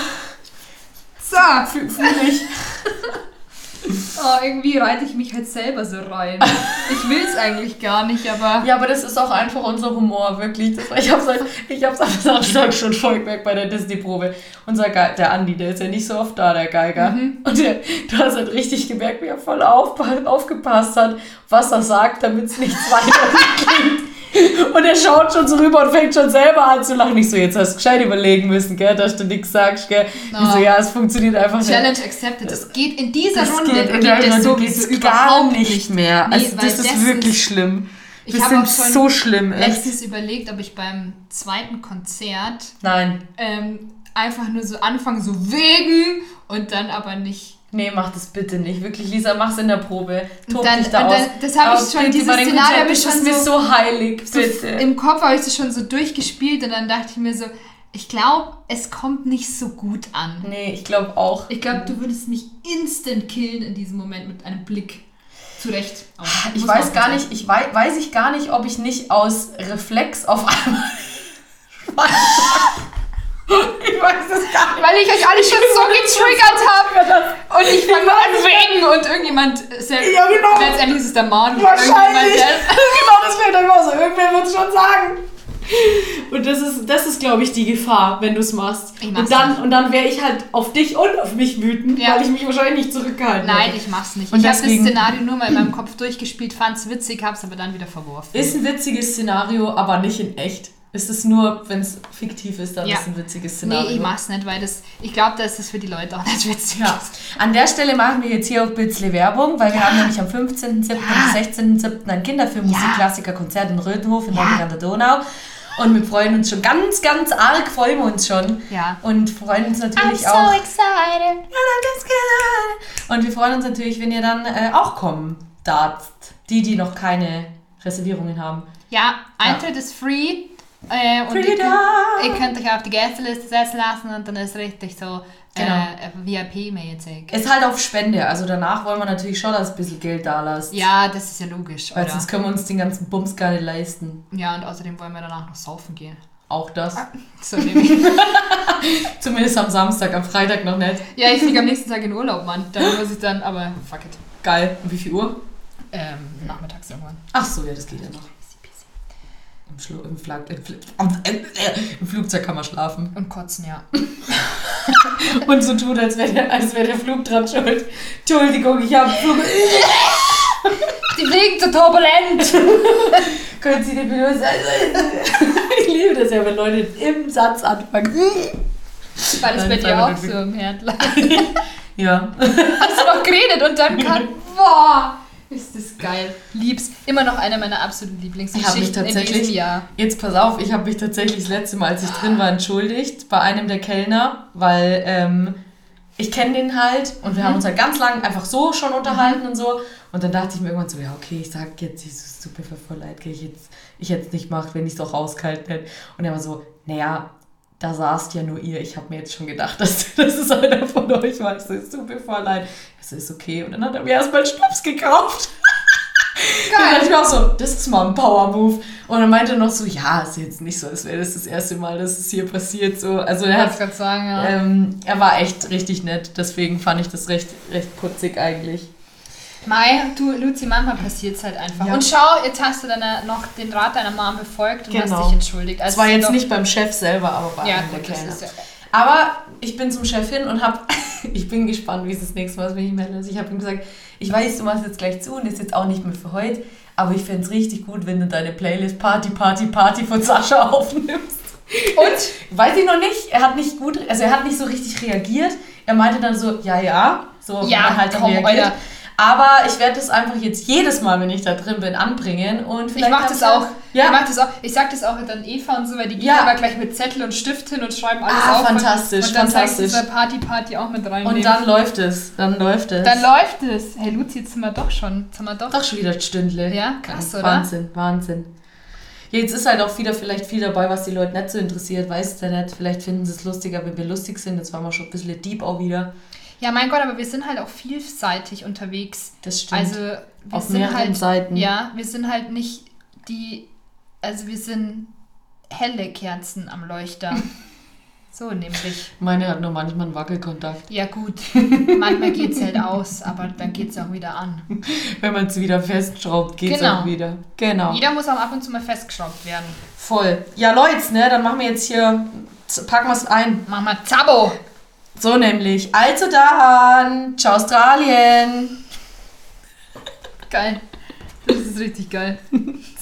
So, Fühle ich. oh, irgendwie reite ich mich halt selber so rein. Ich will es eigentlich gar nicht, aber. Ja, aber das ist auch einfach unser Humor, wirklich. Das, ich hab's, halt- ich hab's am Samstag schon voll gemerkt bei der Disney-Probe. Unser Ge der Andi, der ist ja nicht so oft da, der Geiger. Und der, du hast halt richtig gemerkt, wie er voll aufpa- aufgepasst hat, was er sagt, damit es nichts weiter klingt. Und er schaut schon so rüber und fängt schon selber an zu lachen. Ich so, jetzt hast du gescheit überlegen müssen, gell, dass du nichts sagst, gell. Ich so, No. ja, es funktioniert einfach nicht. Challenge accepted. Das geht in dieser Das Runde geht in geht der das Runde sowieso geht's gar überhaupt nicht mehr. Nee, also das ist wirklich ist- schlimm. Ich Wir hab sind auch schon so schlimm, echt. letztens überlegt, ob ich beim zweiten Konzert Nein. ähm, einfach nur so anfange, so wegen und dann aber nicht. Nee, mach das bitte nicht. Wirklich, Lisa, mach's in der Probe. Tob dann- dich da aus. dann- das hab ich schon, dieses Szenario hab Konzerten, ich schon mir so- so heilig, So bitte. Im Kopf habe ich das schon so durchgespielt und dann dachte ich mir so, ich glaube, es kommt nicht so gut an. nee, ich glaube auch. Ich glaube, du würdest mich instant killen in diesem Moment mit einem Blick. Zu Recht. auch. Ich Muss weiß gar nicht, ich weiß, weiß ich gar nicht, ob ich nicht aus Reflex auf einmal. ich weiß es gar nicht. Weil ich euch alle schon so getriggert habe. Und ich fange an wegen und irgendjemand selbst. Ja, genau. Letztendlich ist es der Mann. Wahrscheinlich. Irgendjemand, der- genau, das fällt einfach so. Irgendwer wird es schon sagen. Und das ist, das ist glaube ich, die Gefahr, wenn du es machst. Ich mach's und dann, nicht. und dann wäre ich halt auf dich und auf mich wütend, Ja. weil ich mich wahrscheinlich nicht zurückgehalten Nein, hätte. ich mach's nicht. Und ich habe das Szenario nur mal in meinem Kopf durchgespielt, fand's witzig, hab's aber dann wieder verworfen. Ist ein witziges Szenario, aber nicht in echt. Ist es nur, wenn es fiktiv ist, dann Ja. ist es ein witziges Szenario. Nee, ich mach's nicht, weil das. Ich glaube, dass das für die Leute auch nicht witzig Ja. ist. An der Stelle machen wir jetzt hier auch ein bisschen Werbung, weil wir haben nämlich am 15.07. und 16.07. ein Kinderfilm-Musikklassiker-Konzert in Röthenhof in Ja. Nordrhein an der Donau. Und wir freuen uns schon ganz, ganz arg, freuen wir uns schon. Ja. Und freuen uns natürlich auch. excited. Und wir freuen uns natürlich, wenn ihr dann äh, auch kommen darfst. Die, die noch keine Reservierungen haben. Ja, Eintritt ist free. Äh, und ihr könnt, ihr könnt euch auf die Gästeliste setzen lassen und dann ist richtig so Genau. äh, VIP-mäßig. Ist halt auf Spende. Also danach wollen wir natürlich schon, dass ein bisschen Geld da lasst. Ja, das ist ja logisch, Weil oder? sonst können wir uns den ganzen Bums gar nicht leisten. Ja, und außerdem wollen wir danach noch saufen gehen. Auch das. So nämlich. Zumindest am Samstag, am Freitag noch nicht. ja, ich fliege am nächsten Tag in Urlaub, Mann. Da muss ich dann, aber fuck it. Geil. Und wie viel Uhr? Ähm, nachmittags irgendwann. Ach so, ja, das geht ja noch. Im, Schlu im, Flag im, Fl Im Flugzeug kann man schlafen. Und kotzen, ja. Und so tut, als wäre der, als wär der Flug dran schuld. Entschuldigung, ich habe Flug. Die fliegen zu turbulent! Können Sie den bitte Ich liebe das ja, wenn Leute im Satz anfangen. War das Nein, bei dir auch so im Herdler? Ja. Hast du noch geredet und dann kann. Boah! Ist das geil. Lieb's. Immer noch eine meiner absoluten Ich Lieblingsgeschichten in diesem Jahr. Jetzt pass auf, ich habe mich tatsächlich das letzte Mal, als ich drin war, entschuldigt bei einem der Kellner, weil ähm, ich kenne den halt und wir haben uns halt ganz lang einfach so schon unterhalten und so. Und dann dachte ich mir irgendwann so, ja, okay, ich sag jetzt, es tut mir voll leid, ich jetzt, ich es nicht gemacht, wenn ich es doch rausgehalten hätte. Und er war so, naja, da saßt ja nur ihr. Ich habe mir jetzt schon gedacht, dass, dass es einer von euch war. Ich so, es tut mir voll leid. Ich so, ist okay. Und dann hat er mir erstmal Schnaps gekauft. Dann dachte ich mir auch so, das ist mal ein Power-Move. Und dann meinte er noch so, ja, ist jetzt nicht so, als wäre das das erste Mal, dass es hier passiert. So. Also er, hat, gerade sagen, ja. ähm, er war echt richtig nett. Deswegen fand ich das recht, recht putzig eigentlich. Mai, du, Luzi, manchmal passiert es halt einfach. Ja. Und schau, jetzt hast du deine, noch den Rat deiner Mom befolgt und Genau. hast dich entschuldigt. Das Also war es ist jetzt nicht beim Chef selber, aber bei Ja, gut, das ja. Aber ich bin zum Chef hin und habe, ich bin gespannt, wie es das nächste Mal ist, wenn ich melde. Also ich habe ihm gesagt, ich weiß, du machst jetzt gleich zu und ist jetzt auch nicht mehr für heute, aber ich fände es richtig gut, wenn du deine Playlist Party, Party, Party von Sascha aufnimmst. Und? Weiß ich noch nicht, er hat nicht gut, also er hat nicht so richtig reagiert. Er meinte dann so, ja, ja, so Ja, halt dann komm, reagiert. Alter. Aber ich werde das einfach jetzt jedes Mal, wenn ich da drin bin, anbringen und Ich vielleicht mach kannst das auch. Ja. Ich mach das auch. Ich sag das auch dann Eva und so, weil die gehen Ja. aber gleich mit Zettel und Stift hin und schreiben alles Ah, auf. fantastisch, und dann fantastisch. sagst du Party, Party auch mit rein. Und dann läuft es, dann läuft es. dann läuft es. Hey Luzi, jetzt sind wir doch schon. Jetzt haben wir doch. Doch schon wieder ein Stündle. Ja, krass, oder? Wahnsinn, Wahnsinn. Ja, jetzt ist halt auch wieder vielleicht viel dabei, was die Leute nicht so interessiert, weiß der nicht. Vielleicht finden sie es lustiger, wenn wir lustig sind. Jetzt waren wir schon ein bisschen deep auch wieder. Ja, mein Gott, aber wir sind halt auch vielseitig unterwegs. Das stimmt. Also wir Auf sind mehreren halt, Seiten. Ja, wir sind halt nicht die, also wir sind helle Kerzen am Leuchter. So nämlich. Meine hat nur manchmal einen Wackelkontakt. Ja gut, manchmal geht es halt aus, aber dann geht es auch wieder an. Wenn man es wieder festschraubt, geht es Genau. auch wieder. Genau. Jeder muss auch ab und zu mal festgeschraubt werden. Voll. Ja, Leute, ne, dann machen wir jetzt hier, packen wir es ein. Mach mal Zabo! So nämlich. Also dann, ciao Australien. Geil. Das ist richtig geil.